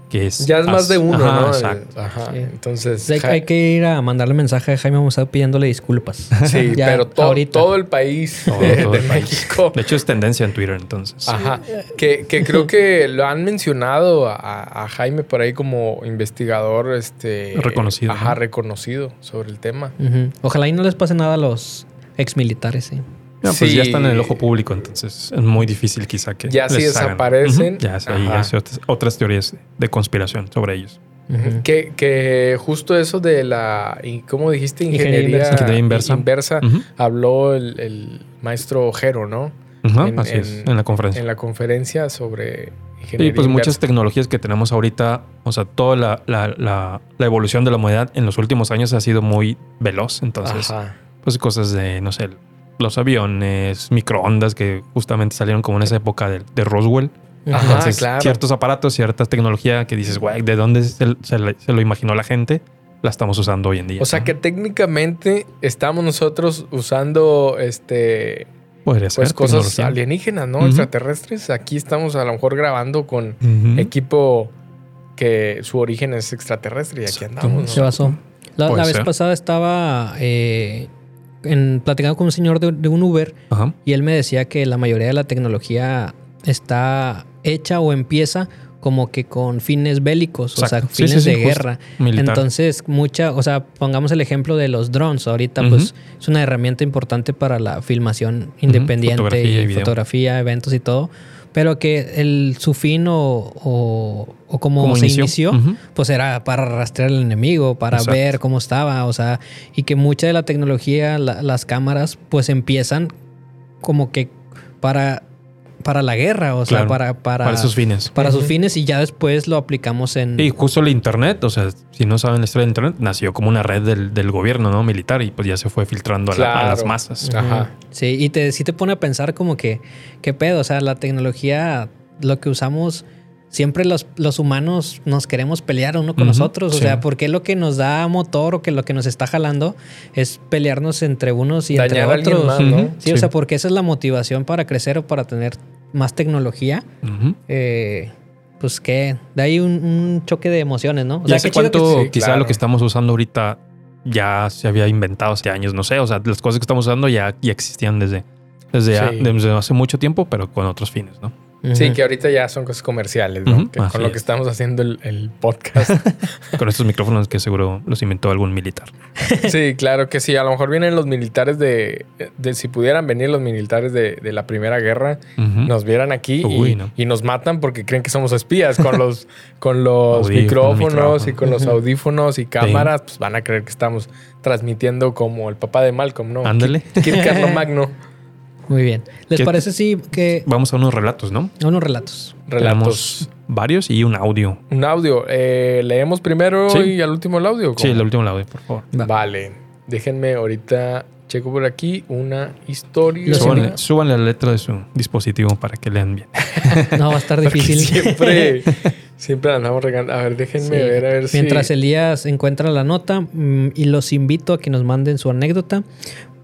que es... Ya es más de uno, Ajá, ¿no? Exacto. Ajá. Sí. Entonces, Hay, ja- hay que ir a mandarle mensaje a Jaime Maussan pidiéndole disculpas. sí, Ya, pero to- ahorita. todo el país Todo- de, todo de el país. México. De hecho es tendencia en Twitter entonces. Ajá. Que, que creo que lo han mencionado a, a Jaime por ahí como investigador, este. Reconocido, Ajá, ¿no? reconocido sobre el tema. Ojalá y no les pase nada a los ex militares, sí. No, pues Sí. ya están en el ojo público, entonces es muy difícil quizá que Ya si desaparecen. Ya, sí, ya otras, otras teorías de conspiración sobre ellos. Que, que justo eso de la. y ¿Cómo dijiste? Ingeniería Ingeniería, inversa. Ingeniería inversa. inversa, Ujú. Habló el, el maestro Jero, ¿no? Ajá, En- así es, en- en la conferencia. En la conferencia sobre Sí, ingeniería. pues muchas inversa. tecnologías que tenemos ahorita, o sea, toda la, la- la- la evolución de la humanidad en los últimos años ha sido muy veloz. Entonces, Ajá. pues cosas de, no sé, los aviones, microondas que justamente salieron como en esa época de, de Roswell. Ajá, Entonces, claro. ciertos aparatos, cierta tecnología que dices, güey, ¿de dónde se, se le- se lo imaginó la gente? La estamos usando hoy en día. O sea ¿no? que técnicamente estamos nosotros usando este podría ser pues cosas tecnología. alienígenas, ¿no? Extraterrestres. Aquí estamos a lo mejor grabando con equipo que su origen es extraterrestre y aquí andamos. ¿no? Se basó. La, la vez pasada estaba eh, en, platicando con un señor de, de un Uber Ajá. y él me decía que la mayoría de la tecnología está hecha o empieza como que con fines bélicos, o sea, fines sí, sí, de guerra. Militar. Entonces, mucha, o sea, pongamos el ejemplo de los drones. Ahorita, pues, es una herramienta importante para la filmación independiente Fotografía y fotografía, eventos y todo. Pero que el, su fin o, o, o como, Como se inició. pues era para rastrear al enemigo, para Exacto. ver cómo estaba, o sea, y que mucha de la tecnología, la- las cámaras, pues empiezan como que para, para la guerra, o sea, para, para, Para sus fines. para sus fines y ya después lo aplicamos en... Y justo el Internet, o sea, si no saben la historia del Internet, nació como una red del, del gobierno, ¿no? Militar y pues ya se fue filtrando a, la- a las masas. Ajá. Sí, y te, sí te pone a pensar como que, ¿qué pedo? O sea, la tecnología, lo que usamos, siempre los, los humanos nos queremos pelear uno con nosotros. O sí. sea, ¿por qué lo que nos da motor o que lo que nos está jalando es pelearnos entre unos y entre Dañar otros? más, ¿no? Ujú. Sí, o Sí. sea, porque esa es la motivación para crecer o para tener más tecnología. Eh, pues que de ahí un, un choque de emociones, ¿no? O ¿Y sea, hace que cuánto sí, quizá claro. lo que estamos usando ahorita ya se había inventado hace años? No sé, o sea, las cosas que estamos usando ya, ya existían desde, desde, ya- Sí. desde hace mucho tiempo, pero con otros fines, ¿no? Sí, que ahorita ya son cosas comerciales, ¿no? Que con lo es. que estamos haciendo el, el podcast. Con estos micrófonos que seguro los inventó algún militar. sí, claro que sí. A lo mejor vienen los militares de, de- si pudieran venir los militares de, de la Primera Guerra, nos vieran aquí Uy, y, no. y nos matan porque creen que somos espías con los, con los micrófonos micrófono. y con los audífonos y cámaras. Pues van a creer que estamos transmitiendo como el papá de Malcolm, ¿no? Ándale. Kir- Kir Carlomagno. Muy bien. ¿Les ¿Qué- parece sí que Vamos a unos relatos, ¿no? unos relatos? Relatos. Tenemos varios y un audio. Un audio. Eh, ¿Leemos primero Sí. y al último el audio? Sí, el último audio, por favor. Va. Vale. Déjenme ahorita checo por aquí una historia. Súbanle, súbanle la letra de su dispositivo para que lean bien. No, va a estar Porque difícil. Siempre, siempre andamos regando. A ver, déjenme Sí. ver, a ver Mientras si. Elías encuentra la nota mm, y los invito a que nos manden su anécdota.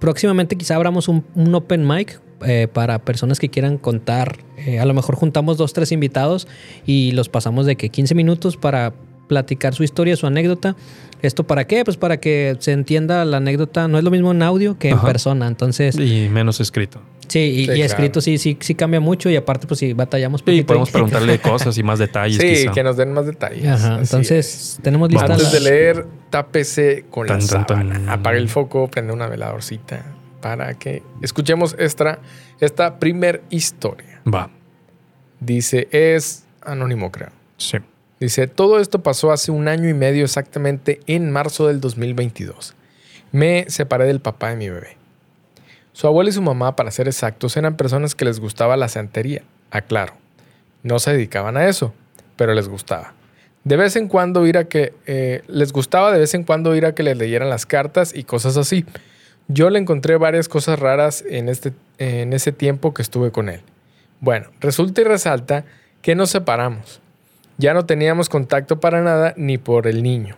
Próximamente quizá abramos un, un open mic eh, para personas que quieran contar. Eh, a lo mejor juntamos dos, tres invitados y los pasamos de que 15 minutos para platicar su historia, su anécdota. ¿Esto para qué? Pues para que se entienda la anécdota. No es lo mismo en audio que en Ajá. persona. Entonces, Y menos escrito. Sí, y, Sí, y claro. escrito sí, sí, sí cambia mucho y aparte pues sí batallamos Y poquito podemos preguntarle cosas y más detalles. Sí, quizá. que nos den más detalles. Ajá, entonces tenemos es. lista Antes de leer, tápese con la Tan, tan, tan. sábana. Apague el foco, prende una veladorcita para que escuchemos esta, esta primer historia. Va. Dice, es anónimo, creo. Sí. Dice, todo esto pasó hace un año y medio exactamente en marzo del 2022. Me separé del papá de mi bebé. Su abuela y su mamá, para ser exactos, eran personas que les gustaba la santería. Aclaro, no se dedicaban a eso, pero les gustaba. De vez en cuando ir a que... eh, les gustaba de vez en cuando ir a que les leyeran las cartas y cosas así. Yo le encontré varias cosas raras en, este, en ese tiempo que estuve con él. Bueno, resulta y resalta que nos separamos. Ya no teníamos contacto para nada ni por el niño.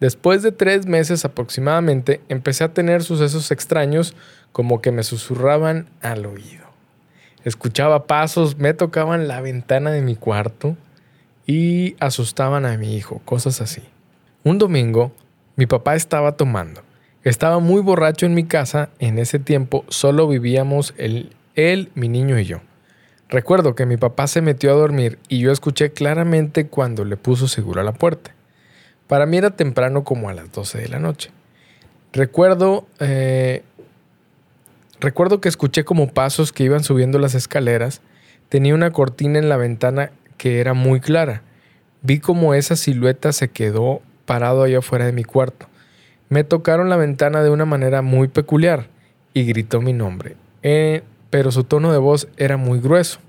Después de tres meses aproximadamente, empecé a tener sucesos extraños como que me susurraban al oído. Escuchaba pasos, me tocaban la ventana de mi cuarto y asustaban a mi hijo, cosas así. Un domingo, mi papá estaba tomando. Estaba muy borracho en mi casa. En ese tiempo solo vivíamos él, él, mi niño y yo. Recuerdo que mi papá se metió a dormir y yo escuché claramente cuando le puso seguro a la puerta. Para mí era temprano como a las 12 de la noche. Recuerdo, eh, recuerdo que escuché como pasos que iban subiendo las escaleras. Tenía una cortina en la ventana que era muy clara. Vi como esa silueta se quedó parado allá afuera de mi cuarto. Me tocaron la ventana de una manera muy peculiar y gritó mi nombre. Eh, pero su tono de voz era muy grueso.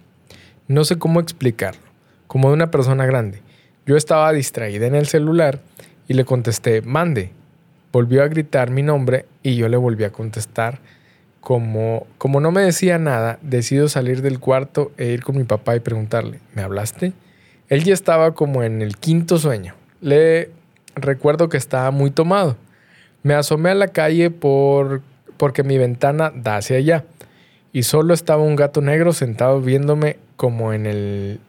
No sé cómo explicarlo, como de una persona grande. Yo estaba distraída en el celular y le contesté, mande. Volvió a gritar mi nombre y yo le volví a contestar. Como, como no me decía nada, decido salir del cuarto e ir con mi papá y preguntarle, ¿me hablaste? Él ya estaba como en el quinto sueño. Le recuerdo que estaba muy tomado. Me asomé a la calle por, porque mi ventana da hacia allá y solo estaba un gato negro sentado viéndome como en el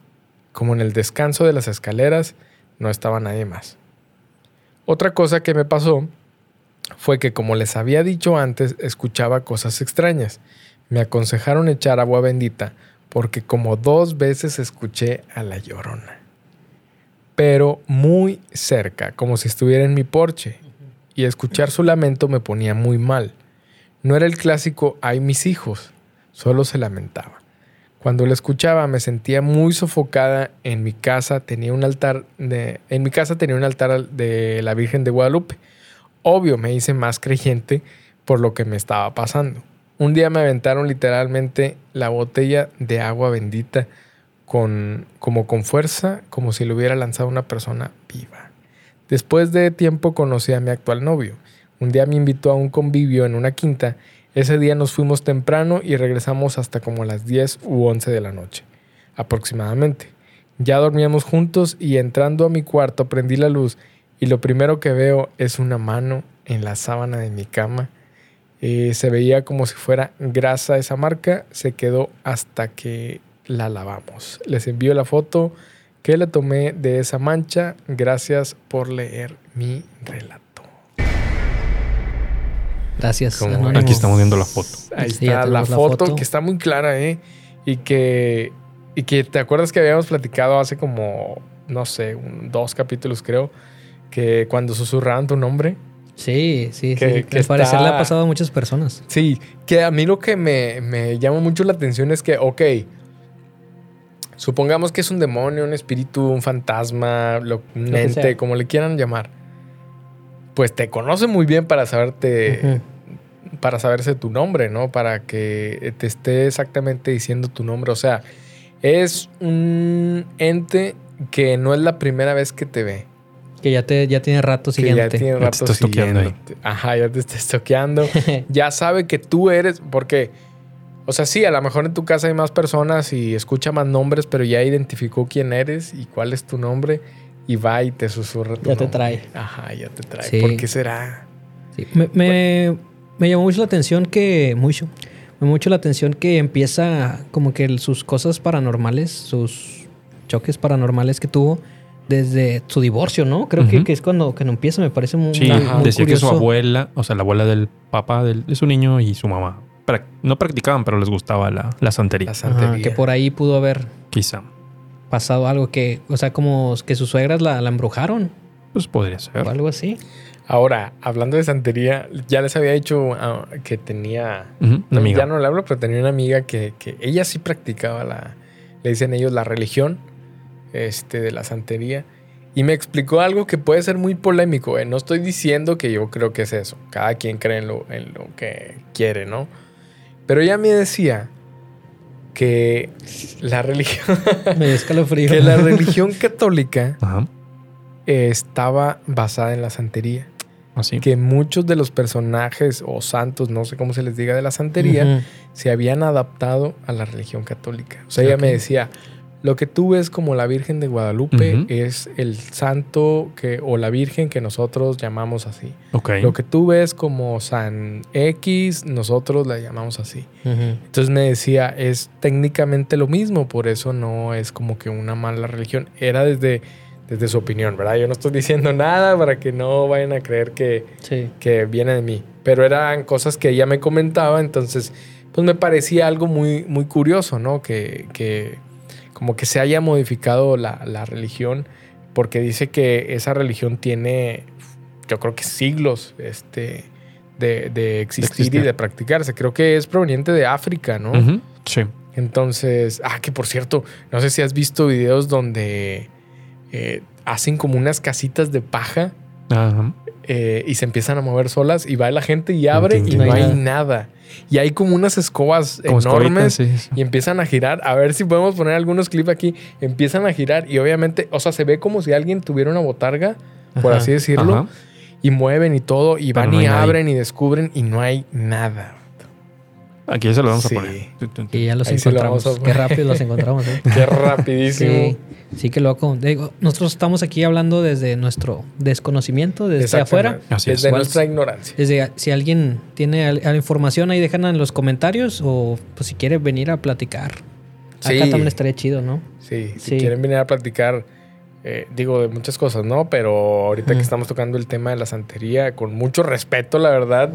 como en el descanso de las escaleras, no estaba nadie más. Otra cosa que me pasó fue que como les había dicho antes, escuchaba cosas extrañas. Me aconsejaron echar agua bendita porque como dos veces escuché a la llorona. Pero muy cerca, como si estuviera en mi porche. Y escuchar su lamento me ponía muy mal. No era el clásico, ay mis hijos, solo se lamentaba. Cuando la escuchaba me sentía muy sofocada. En mi casa tenía un altar de, en mi casa tenía un altar de la Virgen de Guadalupe. Obvio, me hice más creyente por lo que me estaba pasando. Un día me aventaron literalmente la botella de agua bendita con, como con fuerza, como si lo hubiera lanzado una persona viva. Después de tiempo conocí a mi actual novio. Un día me invitó a un convivio en una quinta. Ese día nos fuimos temprano y regresamos hasta como las 10 u 11 de la noche, aproximadamente. Ya dormíamos juntos y entrando a mi cuarto prendí la luz y lo primero que veo es una mano en la sábana de mi cama. Eh, se veía como si fuera grasa esa marca. Se quedó hasta que la lavamos. Les envío la foto que le tomé de esa mancha. Gracias por leer mi relato. Gracias. Aquí estamos viendo la foto. Ahí Sí, está la la foto, foto. que está muy clara, ¿eh? Y que, y que te acuerdas que habíamos platicado hace como, no sé, un- dos capítulos creo, que cuando susurraban tu nombre. Sí, sí, Que- sí. que Al parecer le ha pasado a muchas personas. Sí, que a mí lo que me, me llama mucho la atención es que, ok, supongamos que es un demonio, un espíritu, un fantasma, lo, un ente, como le quieran llamar. Pues te conoce muy bien para saberte, para saberse tu nombre, ¿no? Para que te esté exactamente diciendo tu nombre. O sea, es un ente que no es la primera vez que te ve. Que ya, te, ya tiene rato Que ya siguiente. tiene Ya te rato está estoqueando ahí. siguiéndote. Ajá, ya te está estoqueando. ya sabe que tú eres, porque, o sea, sí, a lo mejor en tu casa hay más personas y escucha más nombres, pero ya identificó quién eres y cuál es tu nombre y va y te susurra tu Ya te trae. Ajá, ya te trae. Sí. ¿Por qué será? Sí, Me, me- me llamó mucho la atención que. Mucho. Me llamó mucho la atención que empieza como que el- sus cosas paranormales, sus choques paranormales que tuvo desde su divorcio, ¿no? Creo que, es cuando, cuando empieza, me parece muy, Sí, muy decía que su abuela, o sea, la abuela del papá del- de su niño y su mamá, no practicaban, pero les gustaba la, la santería. La Ajá, santería. que por ahí pudo haber Quizá. pasado algo que, o sea, como que sus suegras la, la embrujaron Pues podría ser. o algo así. Ahora, hablando de santería, ya les había dicho ah, que tenía una amiga. Ya no le hablo, pero tenía una amiga que, que ella sí practicaba la, le dicen ellos, la religión este, de la santería. Y me explicó algo que puede ser muy polémico. ¿eh? No estoy diciendo que yo creo que es eso. Cada quien cree en lo, en lo que quiere, ¿no? Pero ella me decía que la religión, Me escalofrío. que la religión católica Ajá. estaba basada en la santería. Así. Que muchos de los personajes o santos, no sé cómo se les diga de la santería, se habían adaptado a la religión católica. O sea, ella me decía, lo que tú ves como la Virgen de Guadalupe es el santo que, o la Virgen que nosotros llamamos así. Ok. Lo que tú ves como San X, nosotros la llamamos así. Entonces me decía, es técnicamente lo mismo, por eso no es como que una mala religión. Era desde, desde su opinión, ¿verdad? Yo no estoy diciendo nada para que no vayan a creer que, Sí. que viene de mí. Pero eran cosas que ella me comentaba, entonces pues me parecía algo muy, muy curioso, ¿no? Que, que como que se haya modificado la, la religión, porque dice que esa religión tiene, yo creo que siglos este, de, de existir y existir. de practicarse. Creo que es proveniente de África, ¿no? Sí. Entonces, ah, que por cierto, no sé si has visto videos donde eh, hacen como unas casitas de paja Ajá. Eh, y se empiezan a mover solas y va la gente y abre y no hay nada. Y hay como unas escobas Como enormes sí, y empiezan a girar. A ver si podemos poner algunos clips aquí. Empiezan a girar y obviamente, o sea, se ve como si alguien tuviera una botarga, por así decirlo, Ajá. y mueven y todo y van no y nadie. abren y descubren y no hay nada. Aquí ya se lo vamos Sí. a poner. Y ya los Ahí sí lo encontramos. a Qué rápido los encontramos, ¿eh? Qué rapidísimo. Sí, sí que loco. Digo, nosotros estamos aquí hablando desde nuestro desconocimiento, desde afuera. Así es. Desde nuestra ignorancia. Desde si alguien tiene información ahí, déjenla en los comentarios o pues si quiere venir a platicar. Sí. Acá también estaría chido, ¿no? Sí, si Sí. quieren venir a platicar, eh, digo, de muchas cosas, ¿no? Pero ahorita que estamos tocando el tema de la santería, con mucho respeto, la verdad.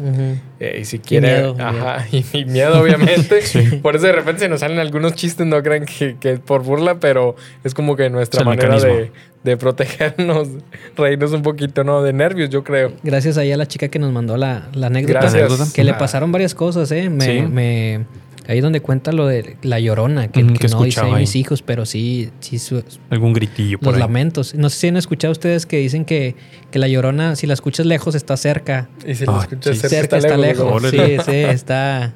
Eh, y si quieren, miedo, ajá, y, y miedo, obviamente. Por eso de repente se nos salen algunos chistes, no crean que, que es por burla, pero es como que nuestra Es manera de, de protegernos, reírnos un poquito, ¿no? De nervios, yo creo. Gracias ahí a la chica que nos mandó la, la anécdota. Gracias. Que le Ah. pasaron varias cosas, ¿eh? Me, Sí. me, Ahí donde cuenta lo de la llorona, que, Ujú, que que no dice "Ay, mis ahí. hijos, pero sí, sí su- Algún gritillo por los ahí. lamentos. No sé si han escuchado ustedes que dicen que, que la llorona, si la escuchas lejos, está cerca. Y si lo Ah, escuchas sí. cerca, está lejos. Sí, sí, está,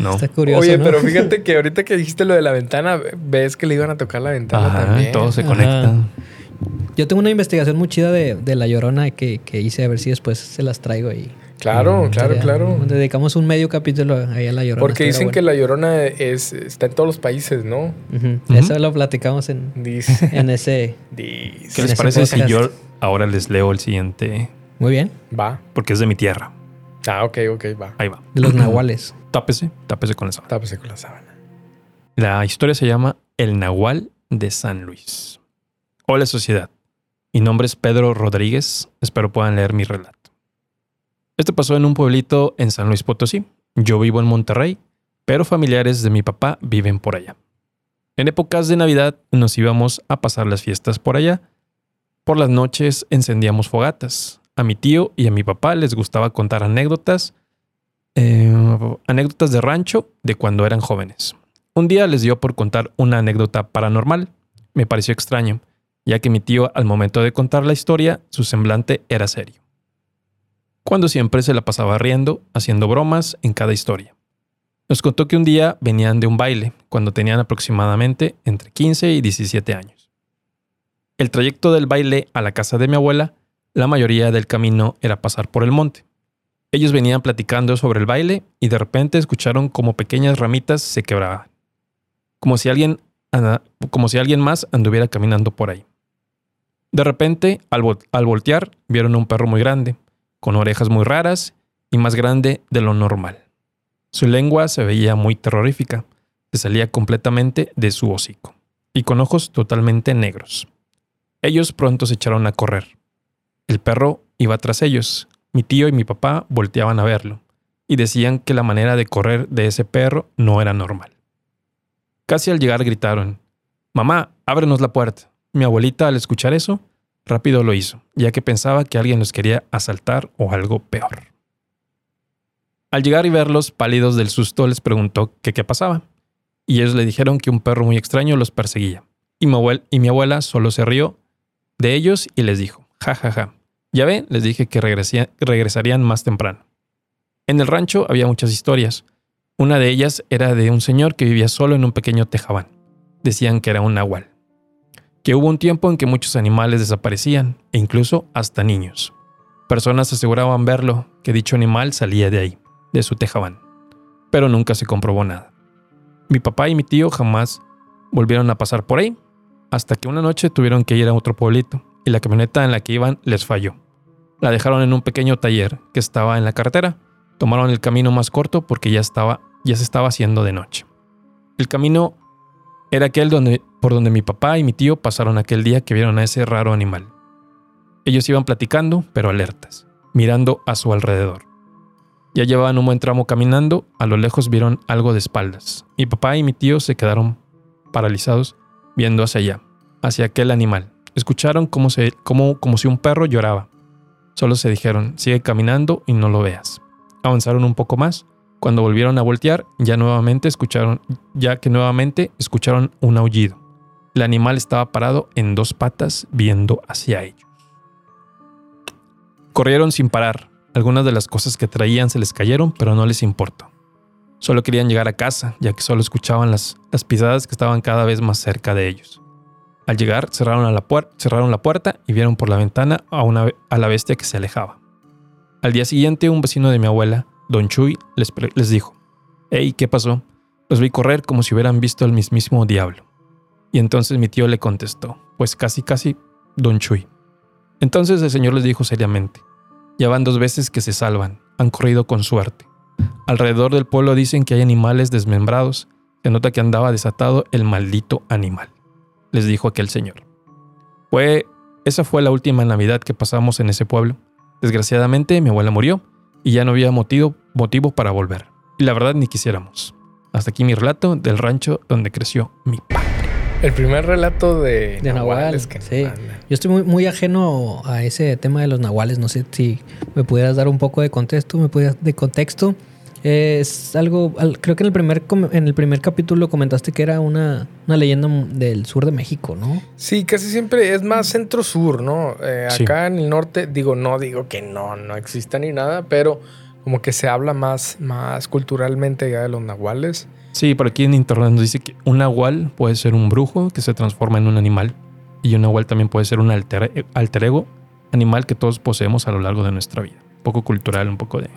No. está curioso. Oye, ¿no? pero fíjate que ahorita que dijiste lo de la ventana, ves que le iban a tocar la ventana Ajá, también. todo se Ajá. conecta. Yo tengo una investigación muy chida de, de la llorona que, que hice, a ver si después se las traigo ahí. Claro, Mm, claro, Ya, claro. Dedicamos un medio capítulo ahí a la llorona. Porque dicen que la llorona es, está en todos los países, ¿no? Eso lo platicamos en, Dice. en ese. dice. ¿Qué en les ese parece si yo ahora les leo el siguiente? Muy bien. Va. Porque es de mi tierra. Ah, ok, ok, va. Ahí va. De los nahuales. Tápese, tápese con eso. Tápese con la sábana. La historia se llama El Nahual de San Luis. Hola sociedad. Mi nombre es Pedro Rodríguez. Espero puedan leer mi relato. Esto pasó en un pueblito en San Luis Potosí. Yo vivo en Monterrey, pero familiares de mi papá viven por allá. En épocas de Navidad nos íbamos a pasar las fiestas por allá. Por las noches encendíamos fogatas. A mi tío y a mi papá les gustaba contar anécdotas, eh, anécdotas de rancho de cuando eran jóvenes. Un día les dio por contar una anécdota paranormal. Me pareció extraño, ya que mi tío al momento de contar la historia, su semblante era serio. Cuando siempre se la pasaba riendo, haciendo bromas en cada historia. Nos contó que un día venían de un baile, cuando tenían aproximadamente entre 15 y 17 años. El trayecto del baile a la casa de mi abuela, la mayoría del camino era pasar por el monte. Ellos venían platicando sobre el baile y de repente escucharon como pequeñas ramitas se quebraban como si alguien, como si alguien más anduviera caminando por ahí. De repente, al, al voltear, vieron un perro muy grande, con orejas muy raras y más grande de lo normal. Su lengua se veía muy terrorífica, que salía completamente de su hocico, y con ojos totalmente negros. Ellos pronto se echaron a correr. El perro iba tras ellos. Mi tío y mi papá volteaban a verlo, y decían que la manera de correr de ese perro no era normal. Casi al llegar gritaron, Mamá, ábrenos la puerta. Mi abuelita al escuchar eso, rápido lo hizo, ya que pensaba que alguien los quería asaltar o algo peor. Al llegar y verlos pálidos del susto, les preguntó qué pasaba, y ellos le dijeron que un perro muy extraño los perseguía. Y mi, abuel- y mi abuela solo se rió de ellos y les dijo, ja, ja, ja. Ya ve, les dije que regresarían más temprano. En el rancho había muchas historias, una de ellas era de un señor que vivía solo en un pequeño tejabán. Decían que era un nahual. Que hubo un tiempo en que muchos animales desaparecían, e incluso hasta niños. Personas aseguraban verlo, que dicho animal salía de ahí, de su tejabán. Pero nunca se comprobó nada. Mi papá y mi tío jamás volvieron a pasar por ahí, hasta que una noche tuvieron que ir a otro pueblito, y la camioneta en la que iban les falló. La dejaron en un pequeño taller que estaba en la carretera, tomaron el camino más corto porque ya estaba ya se estaba haciendo de noche. El camino era aquel donde, por donde mi papá y mi tío pasaron aquel día que vieron a ese raro animal. Ellos iban platicando, pero alertas, mirando a su alrededor. Ya llevaban un buen tramo caminando, a lo lejos vieron algo de espaldas. Mi papá y mi tío se quedaron paralizados viendo hacia allá, hacia aquel animal. Escucharon como, se, como, como si un perro lloraba. Solo se dijeron, sigue caminando y no lo veas. Avanzaron un poco más. Cuando volvieron a voltear, ya nuevamente escucharon, ya que nuevamente escucharon un aullido. El animal estaba parado en dos patas viendo hacia ellos. Corrieron sin parar. Algunas de las cosas que traían se les cayeron, pero no les importó. Solo querían llegar a casa, ya que solo escuchaban las, las pisadas que estaban cada vez más cerca de ellos. Al llegar, cerraron, la, cerraron la puerta y vieron por la ventana a, una, a la bestia que se alejaba. Al día siguiente, un vecino de mi abuela, Don Chuy, les, les dijo, Hey, ¿qué pasó? Los vi correr como si hubieran visto al mismísimo diablo. Y entonces mi tío le contestó, pues casi casi, Don Chuy. Entonces el señor les dijo seriamente, ya van dos veces que se salvan, han corrido con suerte. Alrededor del pueblo dicen que hay animales desmembrados, se nota que andaba desatado el maldito animal, les dijo aquel señor. Fue, esa fue la última Navidad que pasamos en ese pueblo. Desgraciadamente mi abuela murió y ya no había motivo, motivo para volver. Y la verdad ni quisiéramos. Hasta aquí mi relato del rancho donde creció mi padre. El primer relato de, De Nahual, que sí. Yo estoy muy, muy ajeno a ese tema de los nahuales. No sé si me pudieras dar un poco de contexto, me pudieras de contexto. Es algo, al- creo que en el primer com- en el primer capítulo comentaste que era una, una leyenda del sur de México, ¿no? Sí, casi siempre es más centro-sur, ¿no? Eh, Sí. acá en el norte, digo, no digo que no, no exista ni nada, pero como que se habla más, más culturalmente ya de los nahuales. Sí, por aquí en internet nos dice que un nahual puede ser un brujo que se transforma en un animal. Y un nahual también puede ser un alter, alter ego animal que todos poseemos a lo largo de nuestra vida. Un poco cultural, un poco de...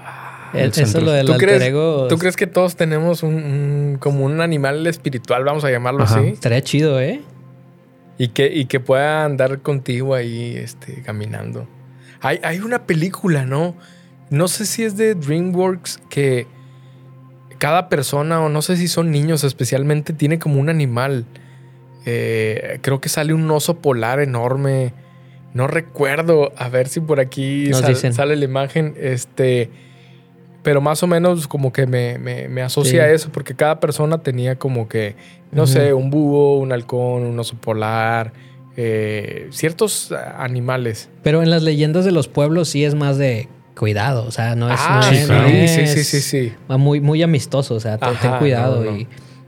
El- eso lo del ¿Tú alter crees, ego ¿Tú crees que todos tenemos un, un- como un animal espiritual, vamos a llamarlo Ajá. así? estaría chido, ¿eh? Y que, y que pueda andar contigo ahí este, caminando. Hay, hay una película, ¿no? No sé si es de DreamWorks que cada persona, o no sé si son niños especialmente, tiene como un animal. Eh, creo que sale un oso polar enorme. No recuerdo. A ver si por aquí sal- sale la imagen. Este. Pero más o menos como que me, me- me asocia Sí. a eso, porque cada persona tenía como que, no sé, un búho, un halcón, un oso polar, eh, ciertos ah, animales. Pero en las leyendas de los pueblos sí es más de cuidado, o sea, no es, ah, no sí, es- claro. no sí, es- sí, sí, sí. va muy, muy amistoso, o sea, te- ten Ajá, cuidado. no, no. Y,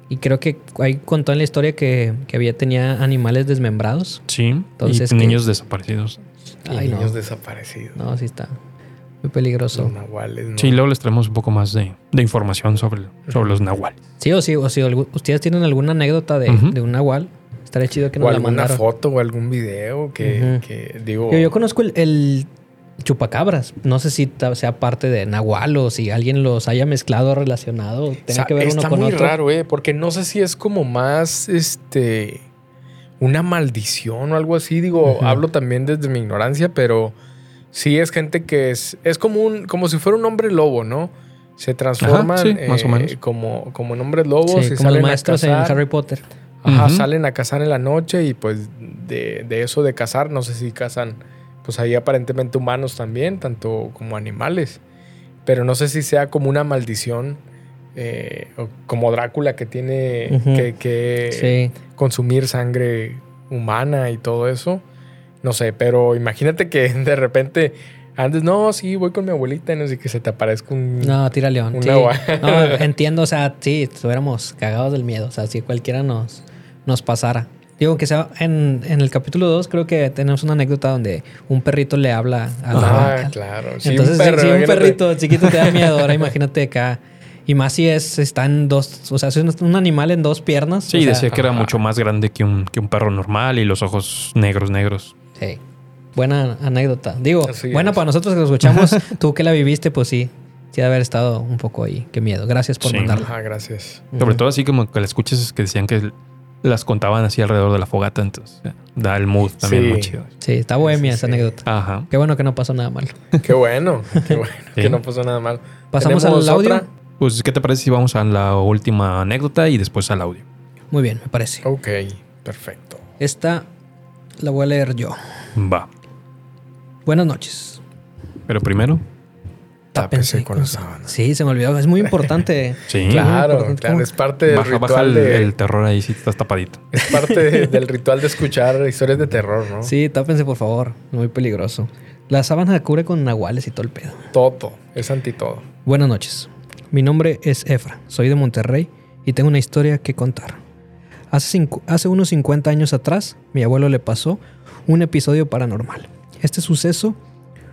y creo que ahí contó en la historia que, que había tenía animales desmembrados. Sí, Entonces, y niños desaparecidos. Y Ay, no. niños desaparecidos. No, sí está muy peligroso. Los nahuales, ¿no? Sí, luego les traemos un poco más de, de información sobre, sobre los nahuales. Sí, o sí, o si ustedes tienen alguna anécdota de, de un nahual, estaría chido que nos o la alguna mandaran. foto o algún video que, que digo. Yo, yo conozco el, el chupacabras. No sé si sea parte de nahual o si alguien los haya mezclado o relacionado. O sea, que ver uno está con muy otro. raro, eh, porque no sé si es como más este una maldición o algo así. Digo, hablo también desde mi ignorancia, pero sí es gente que es, es como un, como si fuera un hombre lobo, ¿no? Se transforman sí, más o eh, menos. como, como en hombres lobos Sí, y como los salen a maestros en cazar. Harry Potter. Ajá, salen a cazar en la noche y pues de, de eso de cazar, no sé si cazan, pues ahí aparentemente humanos también, tanto como animales. Pero no sé si sea como una maldición, eh, o como Drácula que tiene que, que Sí. consumir sangre humana y todo eso. No sé, pero imagínate que de repente antes, no, sí, voy con mi abuelita y no sé que se te aparezca un... No, tira león. Un sí. nahual. No, entiendo, o sea, sí, estuviéramos cagados del miedo. O sea, si cualquiera nos, nos pasara. Digo, que sea en, en el capítulo 2, creo que tenemos una anécdota donde un perrito le habla a la. Ah, claro. Sí, Entonces, un perro, si un perrito chiquito te da miedo, ahora imagínate acá. Y más si es, está en dos, o sea, si es un animal en dos piernas. Sí, o sea, decía que era ajá. mucho más grande que un, que un perro normal y los ojos negros, negros. Sí. Buena anécdota. Digo, Así buena es. para nosotros que lo escuchamos. Tú que la viviste, pues sí. Sí, de haber estado un poco ahí. Qué miedo. Gracias por Sí. mandarla. Ajá, gracias. Sobre todo así como que la escuches es que decían que las contaban así alrededor de la fogata, entonces eh, da el mood también Sí. muy chido. Sí, está bohemia Sí, esa sí. anécdota. Ajá. Qué bueno que no pasó nada malo. Qué bueno, qué bueno, Sí. que no pasó nada mal. Pasamos ¿Tenemos al audio. otra? Pues, ¿qué te parece si vamos a la última anécdota y después al audio? Muy bien, me parece. Ok, perfecto. Esta la voy a leer yo. Va. Buenas noches. Pero primero, Tápense con la sábana. Sí, se me olvidó. Es muy importante. sí. Claro, importante. claro, es parte del Baja, ritual baja el, de, el terror ahí si estás tapadito. es parte de- del ritual de escuchar historias de terror, ¿no? Sí, tápense, por favor. Muy peligroso. La sábana cubre con nahuales y todo el pedo. Todo, es anti todo. Buenas noches. Mi nombre es Efra. Soy de Monterrey y tengo una historia que contar. Hace, unos 50 años atrás, mi abuelo le pasó un episodio paranormal. Este suceso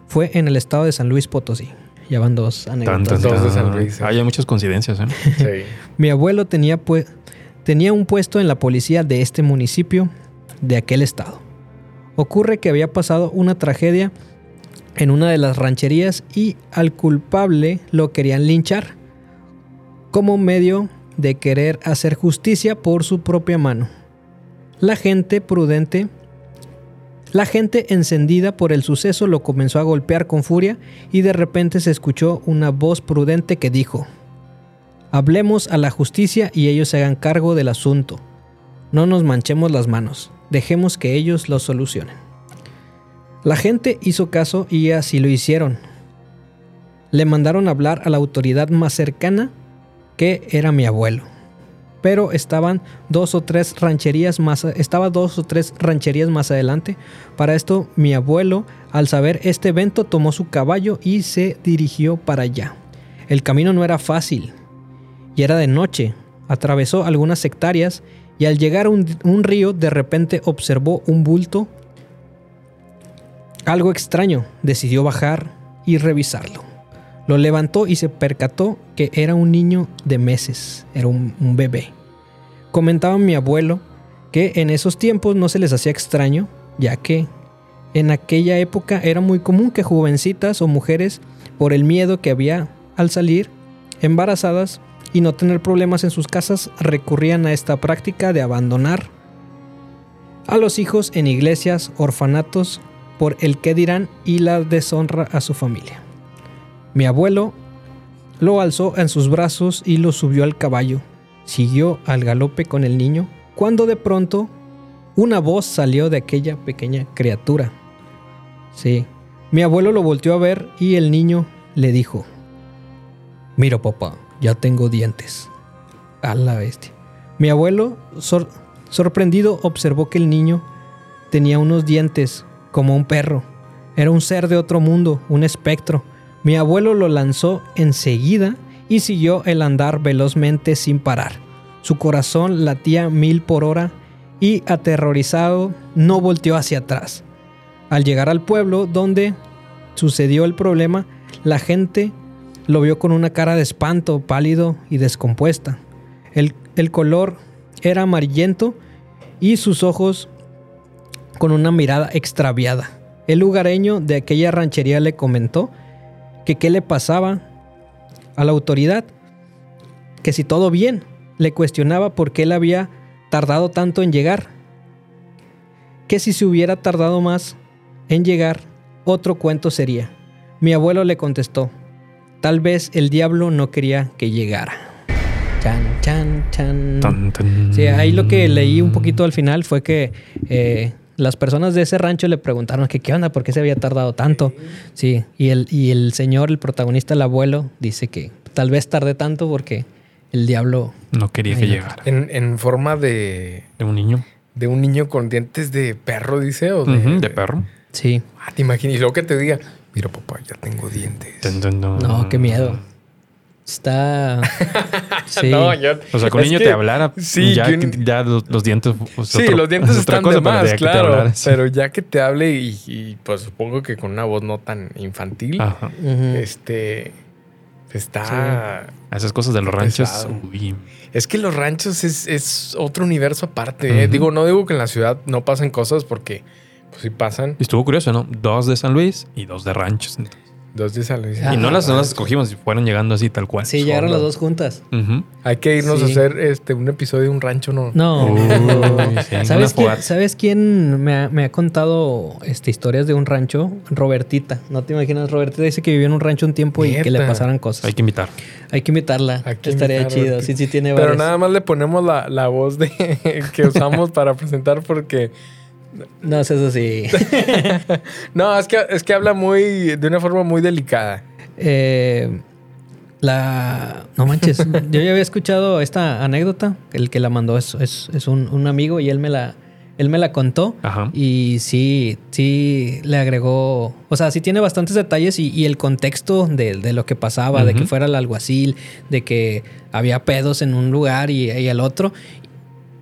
fue en el estado de San Luis Potosí. Ya van dos anécdotas. Tantas. Dos de ah, San Luis, sí. Hay muchas coincidencias, ¿eh? Sí. Mi abuelo tenía un puesto en la policía de este municipio, de aquel estado. Ocurre que había pasado una tragedia en una de las rancherías y al culpable lo querían linchar como medio de querer hacer justicia por su propia mano. La gente prudente, la gente encendida por el suceso lo comenzó a golpear con furia y de repente se escuchó una voz prudente que dijo, Hablemos a la justicia y ellos se hagan cargo del asunto. No nos manchemos las manos, dejemos que ellos lo solucionen. La gente hizo caso y así lo hicieron. Le mandaron hablar a la autoridad más cercana, que era mi abuelo. Pero estaban dos o tres rancherías más, estaba dos o tres rancherías más adelante. Para esto, mi abuelo, al saber este evento, tomó su caballo y se dirigió para allá. El camino no era fácil y era de noche. Atravesó algunas hectáreas y al llegar a un, un río de repente observó un bulto. Algo extraño. Decidió bajar y revisarlo. Lo levantó y se percató que era un niño de meses, era un, bebé. Comentaba mi abuelo que en esos tiempos no se les hacía extraño, ya que en aquella época era muy común que jovencitas o mujeres, por el miedo que había al salir embarazadas y no tener problemas en sus casas, recurrían a esta práctica de abandonar a los hijos en iglesias, orfanatos, por el que dirán y la deshonra a su familia. Mi abuelo lo alzó en sus brazos y lo subió al caballo. Siguió al galope con el niño, cuando de pronto una voz salió de aquella pequeña criatura. Sí, mi abuelo lo volteó a ver y el niño le dijo, Mira papá, ya tengo dientes. A la bestia. Mi abuelo, sor- sorprendido, observó que el niño tenía unos dientes como un perro. Era un ser de otro mundo, un espectro. Mi abuelo lo lanzó enseguida y siguió el andar velozmente sin parar. Su corazón latía mil por hora y, aterrorizado, no volteó hacia atrás. Al llegar al pueblo donde sucedió el problema, la gente lo vio con una cara de espanto, pálido y descompuesta. El, el color era amarillento y sus ojos con una mirada extraviada. El lugareño de aquella ranchería le comentó que qué le pasaba a la autoridad, que si todo bien, le cuestionaba por qué él había tardado tanto en llegar, que si se hubiera tardado más en llegar, otro cuento sería. Mi abuelo le contestó, tal vez el diablo no quería que llegara. Chan, chan, chan. Tan, tan. Sí, ahí lo que leí un poquito al final fue que eh, las personas de ese rancho le preguntaron que qué onda, por qué se había tardado tanto. Sí, y el, y el señor, el protagonista, el abuelo, dice que tal vez tardé tanto porque el diablo... No quería que llegara. En, en forma de, De un niño. de un niño con dientes de perro, dice. O de, perro. Sí, Ah, te imaginas. Y luego que te diga, mira papá, ya tengo dientes. No, qué miedo. Está... Sí. No, yo- O sea, que un niño que- te hablara, Sí, ya, que un- ya los, los dientes. pues, Sí, otro- los dientes es están cosa, de más, claro. hablara, sí. Pero ya que te hable y, y, pues supongo que con una voz no tan infantil, Ajá. Este está. Esas cosas de los ranchos. Uy. Es que los ranchos es, es otro universo aparte. ¿eh? Digo, no digo que en la ciudad no pasen cosas porque pues sí pasan. Y estuvo curioso, ¿no? Dos de San Luis y dos de ranchos. Dos de San Luis. Ah, y no las, no las escogimos, fueron llegando así tal cual. Sí, llegaron las dos juntas. Hay que irnos a hacer este un episodio de un rancho, ¿no? No. Uy, sí, una ¿Sabes, quién, fogata. ¿Sabes quién me ha, me ha contado este, historias de un rancho? Robertita. ¿No te imaginas? Robertita dice que vivió en un rancho un tiempo y que le Neta. pasaran cosas. Hay que invitar. Hay que invitarla. Hay que Estaría invitar chido. Sí, sí tiene Pero varias. nada más le ponemos la, la voz de que usamos para presentar porque No, es eso sí. no, es que es que habla muy de una forma muy delicada. Eh, la... No manches. Yo ya había escuchado esta anécdota. El que la mandó es, es, es un, un amigo y él me la... Él me la contó Ajá. y sí, sí le agregó, o sea, sí tiene bastantes detalles y, y el contexto de, de lo que pasaba, de que fuera el alguacil, de que había pedos en un lugar y, y el otro.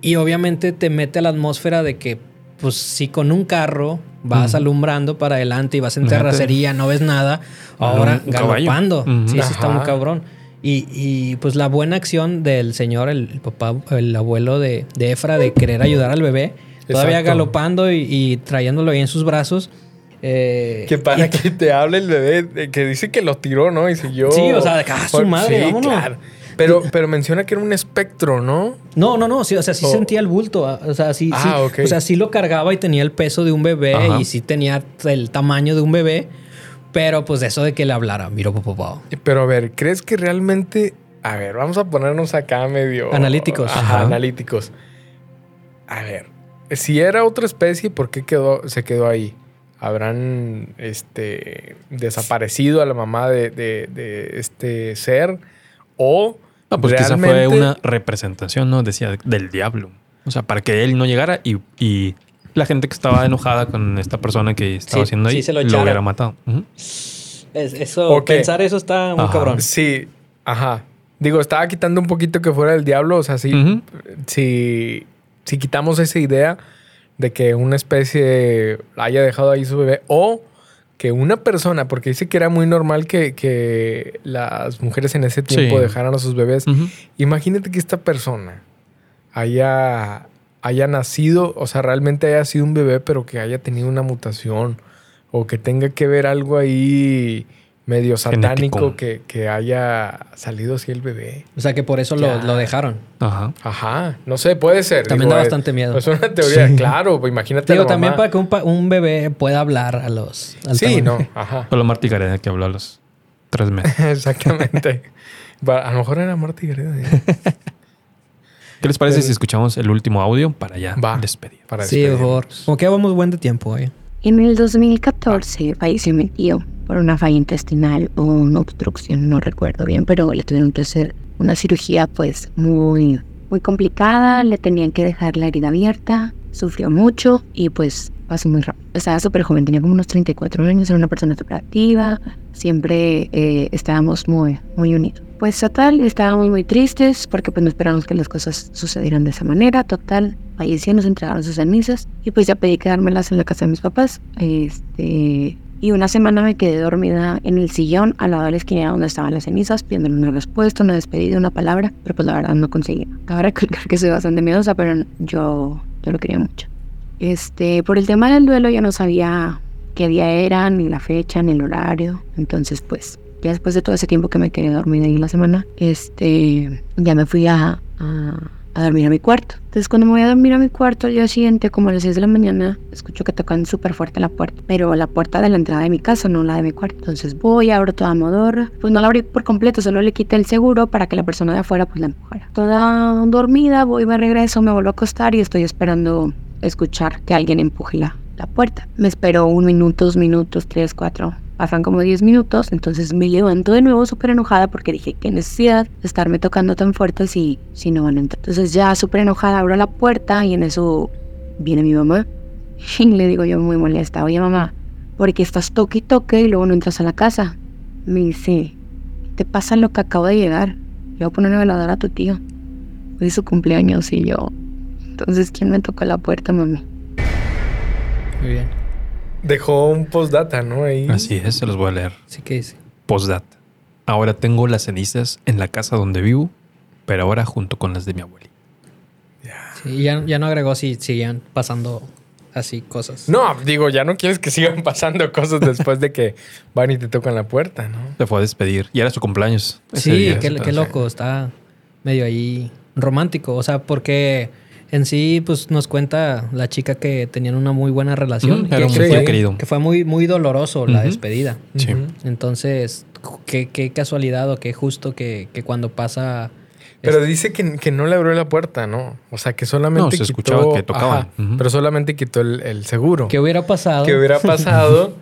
Y obviamente te mete a la atmósfera de que, pues si con un carro vas alumbrando para adelante y vas en terracería, no ves nada, ahora Un galopando. Ujú. Sí, sí está muy cabrón. Y, y, pues la buena acción del señor, el, el papá, el abuelo de, de Efra, de querer ayudar al bebé, todavía Exacto. galopando y, y trayéndolo ahí en sus brazos. eh, Que para que te hable el bebé, que dice que lo tiró, ¿no? Y siguió. Sí, o sea, ah, su madre, vámonos. Pero, pero menciona que era un espectro, ¿no? No, no, no, sí, o sea, sí O- sentía el bulto, ah, o sea, sí, Ah, sí, o sea, sí lo cargaba y tenía el peso de un bebé Ajá. y sí tenía el tamaño de un bebé, pero pues eso de que le hablara, miro papá. Pero a ver, ¿crees que realmente... A ver, vamos a ponernos acá medio... Analíticos. Ajá, Ajá. analíticos. A ver, si era otra especie, ¿por qué quedó, se quedó ahí? ¿Habrán este, desaparecido a la mamá de, de- de este ser? ¿O No, pues quizá fue realmente- una representación, ¿no? Decía del diablo. O sea, para que él no llegara y, y la gente que estaba enojada con esta persona que estaba Sí, haciendo ahí sí se lo lo, hubiera matado. Es- eso, pensar eso está muy Ajá. cabrón. Sí, Ajá. Digo, estaba quitando un poquito que fuera el diablo. O sea, sí, si, si quitamos esa idea de que una especie haya dejado ahí su bebé o que una persona, porque dice que era muy normal que, que las mujeres en ese tiempo Sí. dejaran a sus bebés. Imagínate que esta persona haya, haya nacido, o sea, realmente haya sido un bebé, pero que haya tenido una mutación o que tenga que ver algo ahí medio satánico que, que haya salido así el bebé. O sea que por eso lo, lo dejaron. Ajá. Ajá, no sé, puede ser. También Digo, da es- bastante miedo. Es una teoría, claro, pues imagínate. Digo, la también mamá. para que un, pa- un bebé pueda hablar a los... al Sí, tamaño. no, ajá. Solo Marty Gareda que habló a los tres meses. Exactamente. A lo mejor era Marta Gareda. ¿Qué les parece si escuchamos el último audio para ya Va. despedir? Para Sí, por favor. despedirnos. Como que vamos buen de tiempo, eh. En el 2014 falleció mi tío por una falla intestinal o una obstrucción, no recuerdo bien, pero le tuvieron que hacer una cirugía pues muy, muy complicada, le tenían que dejar la herida abierta, sufrió mucho y pues pasó muy rápido. Estaba súper joven, tenía como unos 34 años, era una persona súper activa, siempre eh, estábamos muy, muy unidos. Pues total, estábamos muy tristes porque pues no esperábamos que las cosas sucedieran de esa manera. Total, falleció, nos entregaron sus cenizas y pues ya pedí quedármelas en la casa de mis papás. Este, y una semana me quedé dormida en el sillón al lado de la esquina donde estaban las cenizas, pidiéndole una respuesta, una despedida, una palabra, pero pues la verdad no conseguí. Ahora creo que soy bastante miedosa, pero yo, yo lo quería mucho. Este, por el tema del duelo ya no sabía qué día era, ni la fecha, ni el horario. Entonces, pues, ya después de todo ese tiempo que me quedé dormida ahí la semana, este, ya me fui a, a, a dormir a mi cuarto. Entonces, cuando me voy a dormir a mi cuarto, al día siguiente, como a las 6 de la mañana, escucho que tocan súper fuerte la puerta, pero la puerta de la entrada de mi casa, no la de mi cuarto. Entonces voy, abro toda modorra, pues no la abrí por completo, solo le quité el seguro para que la persona de afuera pues la empujara. Toda dormida, voy, me regreso, me vuelvo a acostar y estoy esperando escuchar que alguien empuje la, la puerta. Me espero un minuto, dos minutos, tres, cuatro. Pasan como 10 minutos, entonces me levanto de nuevo súper enojada porque dije, qué necesidad de estarme tocando tan fuerte si, si no van a entrar. Entonces ya súper enojada abro la puerta y en eso viene mi mamá. Y le digo yo muy molesta, oye mamá, ¿por qué estás toque y toque y luego no entras a la casa? Me dice, ¿qué te pasa lo que acabo de llegar? Le voy a poner una veladora a tu tío. Hoy es su cumpleaños y yo. Entonces, ¿quién me tocó la puerta, mami? Muy bien. Dejó un postdata, ¿no? Ahí. Así es, se los voy a leer. Así que dice. Postdata. Ahora tengo las cenizas en la casa donde vivo, pero ahora junto con las de mi abuelita. Sí, y ya, ya no agregó si seguían pasando así cosas. No, digo, ya no quieres que sigan pasando cosas después de que van y te tocan la puerta, ¿no? Se fue a despedir. Y era su cumpleaños. Sí, día, qué, qué loco. Está medio ahí romántico. O sea, porque en sí, pues nos cuenta la chica que tenían una muy buena relación. Era un que muy fue, querido. que fue muy, muy doloroso la despedida. Sí. Entonces, qué, qué casualidad o qué justo que, que cuando pasa. Pero dice que, que no le abrió la puerta, ¿no? O sea, que solamente No, se quitó... escuchaba que tocaban. Ajá, Ujú. Pero solamente quitó el, el seguro. ¿Qué hubiera pasado? ¿Qué hubiera pasado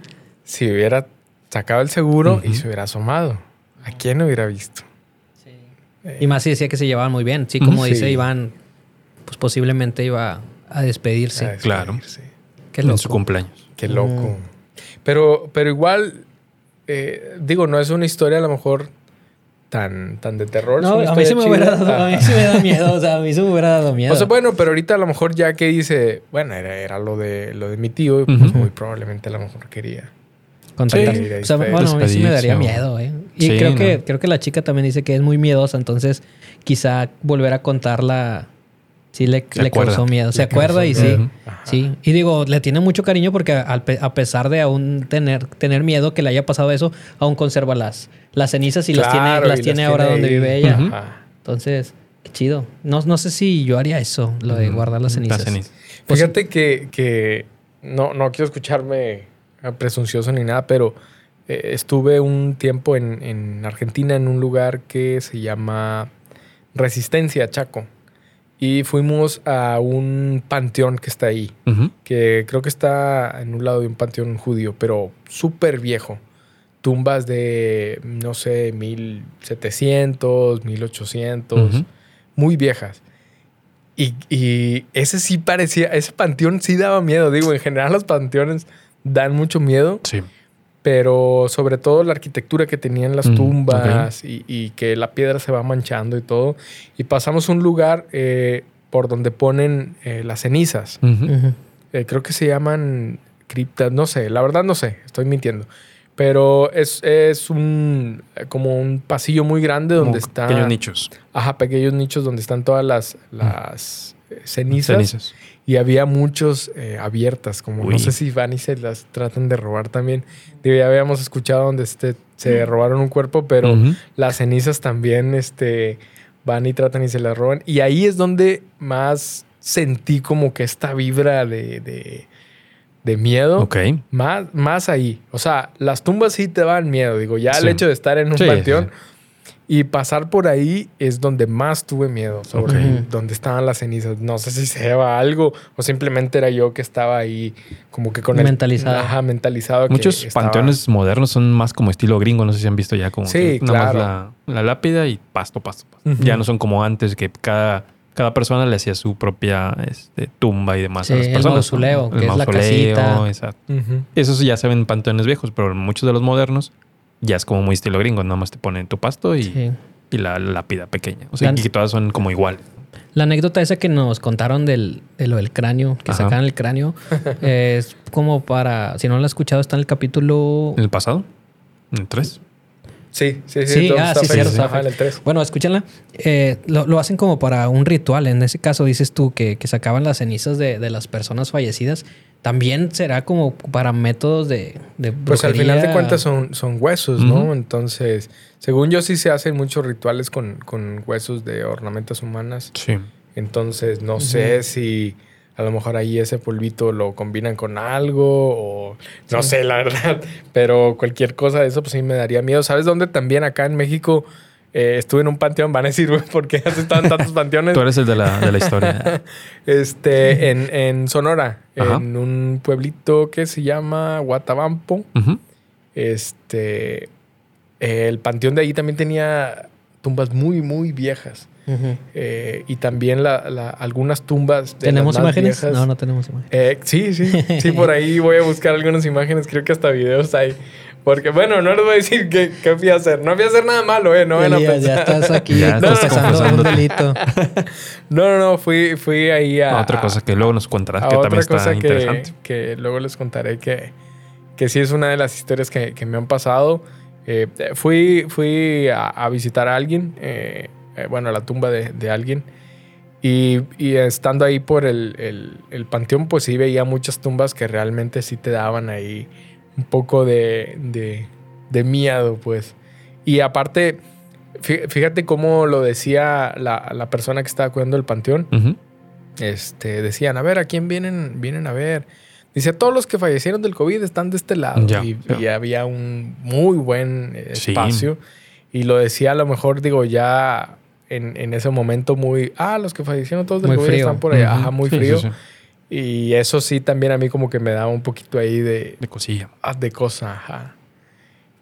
si hubiera sacado el seguro y se hubiera asomado? ¿A quién hubiera visto? Y más si decía que se llevaban muy bien. Sí, como Sí. dice Iván, pues posiblemente iba a despedirse. A claro. Qué En su cumpleaños. Qué loco. Pero, pero igual, eh, digo, no es una historia a lo mejor tan, tan de terror. No, a mí, se me hubiera dado, a mí sí me da miedo. O sea, a mí se me hubiera dado miedo. O sea, bueno, pero ahorita a lo mejor ya que dice, bueno, era, era lo de lo de mi tío, y pues muy probablemente a lo mejor quería. Contactar. Sí, o sea, bueno, a mí sí me daría miedo, ¿eh? Y Sí, creo, que, ¿no? creo que la chica también dice que es muy miedosa, entonces quizá volver a contarla sí le, le causó miedo. Se Le acuerda y sí. Ajá. Sí. Y digo, le tiene mucho cariño porque al pe- a pesar de aún tener, tener miedo que le haya pasado eso, aún conserva las, las cenizas y las tiene, las y tiene ahora donde vive ella. Ajá. Entonces, qué chido. No, no sé si yo haría eso, lo de guardar las cenizas. Las cenizas. Pues- Fíjate que, que no, no quiero escucharme presuncioso ni nada, pero eh, estuve un tiempo en, en Argentina en un lugar que se llama Resistencia, Chaco. Y fuimos a un panteón que está ahí, que creo que está en un lado de un panteón judío, pero súper viejo. Tumbas de, no sé, 1700, 1800, Ujú. muy viejas. Y, y ese sí parecía, ese panteón sí daba miedo. Digo, en general los panteones dan mucho miedo, Sí. Pero sobre todo la arquitectura que tenían las Mm, tumbas y, y que la piedra se va manchando y todo. Y pasamos a un lugar eh, por donde ponen eh, las cenizas. Eh, creo que se llaman criptas, no sé, la verdad no sé, estoy mintiendo. Pero es, es un como un pasillo muy grande Como donde está. Pequeños nichos. Ajá, pequeños nichos donde están todas las, las cenizas. Cenizas. Y había muchos eh, abiertas, como no sé si van y se las tratan de robar también. Digo, ya habíamos escuchado donde este, se robaron un cuerpo, pero las cenizas también este, van y tratan y se las roban. Y ahí es donde más sentí como que esta vibra de, de, de miedo. Ok. Más, más ahí. O sea, las tumbas sí te dan miedo. Digo, ya el hecho de estar en un Sí, panteón sí. Y pasar por ahí es donde más tuve miedo. Sobre Ok. donde estaban las cenizas. No sé si se lleva algo o simplemente era yo que estaba ahí como que con el... Mentalizado. Ajá, mentalizado. que Muchos estaba- panteones modernos son más como estilo gringo. No sé si han visto ya como Sí, que nada más claro. la, la lápida y pasto, pasto, pasto. Ujú. Ya no son como antes que cada, cada persona le hacía su propia este, tumba y demás Sí, a las el personas. ¿no? mausoleo, El que es la casita. exacto. Ujú. Esos ya se ven en panteones viejos, pero muchos de los modernos ya es como muy estilo gringo. Nada más te ponen tu pasto y, Sí. y la, lápida pequeña. O sea, que todas son como igual. La anécdota esa que nos contaron del, de lo del cráneo, que Ajá. sacaban el cráneo, es como para, si no lo has escuchado, está en el capítulo... En el pasado, en el 3. Sí, sí, sí. Sí, ah, sí, perfecto. cierto, Ajá, en el 3. Bueno, escúchenla. Eh, lo, lo hacen como para un ritual. En ese caso, dices tú que, que sacaban las cenizas de, de las personas fallecidas. También será como para métodos de, de Pues al final de cuentas son, son huesos, ¿no? Entonces, según yo sí se hacen muchos rituales con, con huesos de ornamentas humanas. Sí. Entonces, no sé si a lo mejor ahí ese polvito lo combinan con algo o no sé, la verdad. Pero cualquier cosa de eso, pues sí me daría miedo. ¿Sabes dónde también acá en México eh, estuve en un panteón? Van a decir, güey, ¿por qué has estado en tantos panteones? Tú eres el de la, de la historia. Este, en, en Sonora, Ajá. en un pueblito que se llama Guatabampo. Este, el panteón de ahí también tenía tumbas muy, muy viejas. Eh, y también la- la- algunas tumbas. de ¿Tenemos las más imágenes? viejas. No, no tenemos imágenes. Eh, sí, sí. Sí, por ahí voy a buscar algunas imágenes. Creo que hasta videos hay. Porque, bueno, no les voy a decir qué, qué fui a hacer. No fui a hacer nada malo, ¿eh? No van a Elías, ya estás aquí Ya estás confesando confesando. un delito. No, no, no. Fui, fui ahí a. otra cosa que luego nos contarás que también está que, interesante. que luego les contaré que, que sí es una de las historias que, que me han pasado. Eh, fui fui a, a visitar a alguien, eh, eh, bueno, a la tumba de, de alguien. Y, y estando ahí por el, el- el panteón, pues sí veía muchas tumbas que realmente sí te daban ahí un poco de, de, de miedo, pues. Y aparte, fí- fíjate cómo lo decía la, la persona que estaba cuidando el panteón Ujú. este, decían, a ver, ¿a quién vienen, vienen a ver? Dice, todos los que fallecieron del COVID están de este lado. Ya, y, ya. y había un muy buen eh, Sí. espacio. Y lo decía a lo mejor, digo, ya en, en ese momento muy, ah, los que fallecieron todos del Muy COVID frío. están por allá, Ujú. ajá, muy Sí, sí, frío. sí. Y eso sí también a mí como que me daba un poquito ahí de, De cosilla. ah, de cosa, ajá.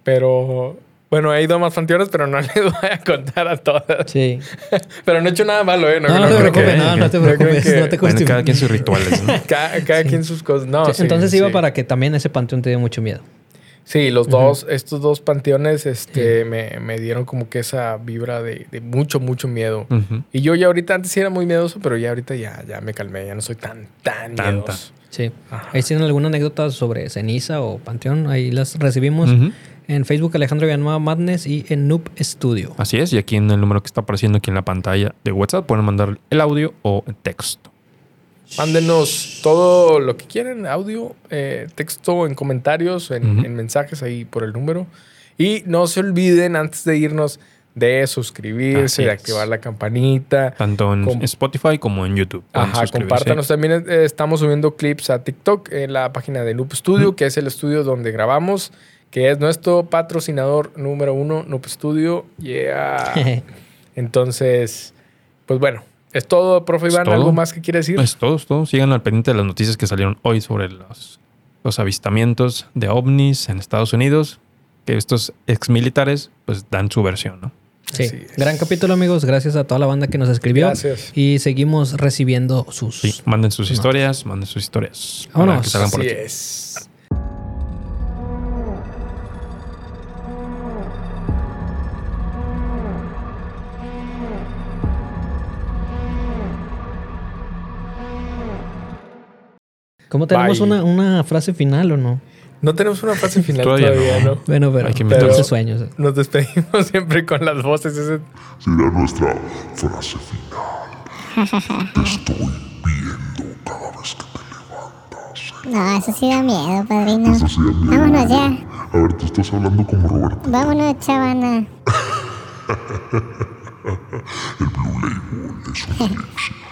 Pero, bueno, he ido a más panteones, pero no les voy a contar a todas. Sí. Pero no he hecho nada malo, ¿eh? No, no, no te preocupes, que- no, no te preocupes. que- No te Bueno, cada quien sus rituales, ¿no? Cada, cada quien sus cosas. No, sí, Entonces iba para que también ese panteón te dio mucho miedo. Sí, los dos, estos dos panteones este, me, me dieron como que esa vibra de, de mucho, mucho miedo. Y yo ya ahorita antes sí era muy miedoso, pero ya ahorita ya, ya me calmé, ya no soy tan, tan Tanta. miedoso. Sí. Ajá. Ahí tienen alguna anécdota sobre ceniza o panteón. Ahí las recibimos en Facebook Alejandro Villanueva Madness y en Noob Studio. Así es, y aquí en el número que está apareciendo aquí en la pantalla de WhatsApp pueden mandar el audio o el texto. Mándenos todo lo que quieran, audio, eh, texto, en comentarios, en, mensajes ahí por el número. Y no se olviden antes de irnos de suscribirse, Así de es. activar la campanita. Tanto en Com- Spotify como en YouTube. Ajá, compártanos. También eh, estamos subiendo clips a TikTok en la página de Noob Studio, que es el estudio donde grabamos, que es nuestro patrocinador número uno, Noob Studio. Yeah. Entonces, pues bueno, es todo, profe Iván. todo. ¿Algo más que quiere decir? Es todo, es todo. Sigan al pendiente de las noticias que salieron hoy sobre los, los avistamientos de ovnis en Estados Unidos. Que estos exmilitares pues dan su versión, ¿no? Sí. Gran capítulo, amigos. Gracias a toda la banda que nos escribió. Gracias. Y seguimos recibiendo sus. Sí, manden sus No. historias, manden sus historias. Vámonos. Para que salgan por Así aquí. es. ¿Cómo tenemos una, una frase final o no? No tenemos una frase final Todavía todavía, no. ¿no? Bueno, pero Hay que pero sueños. eh. Nos despedimos siempre con las voces. ese- Será nuestra frase final. Te estoy viendo cada vez que te levantas. No, eso sí da miedo, padrino. Eso sí, amigo. Vámonos ya. A ver, tú estás hablando como Roberto. Vámonos, chavana. El Blue Label es un elixir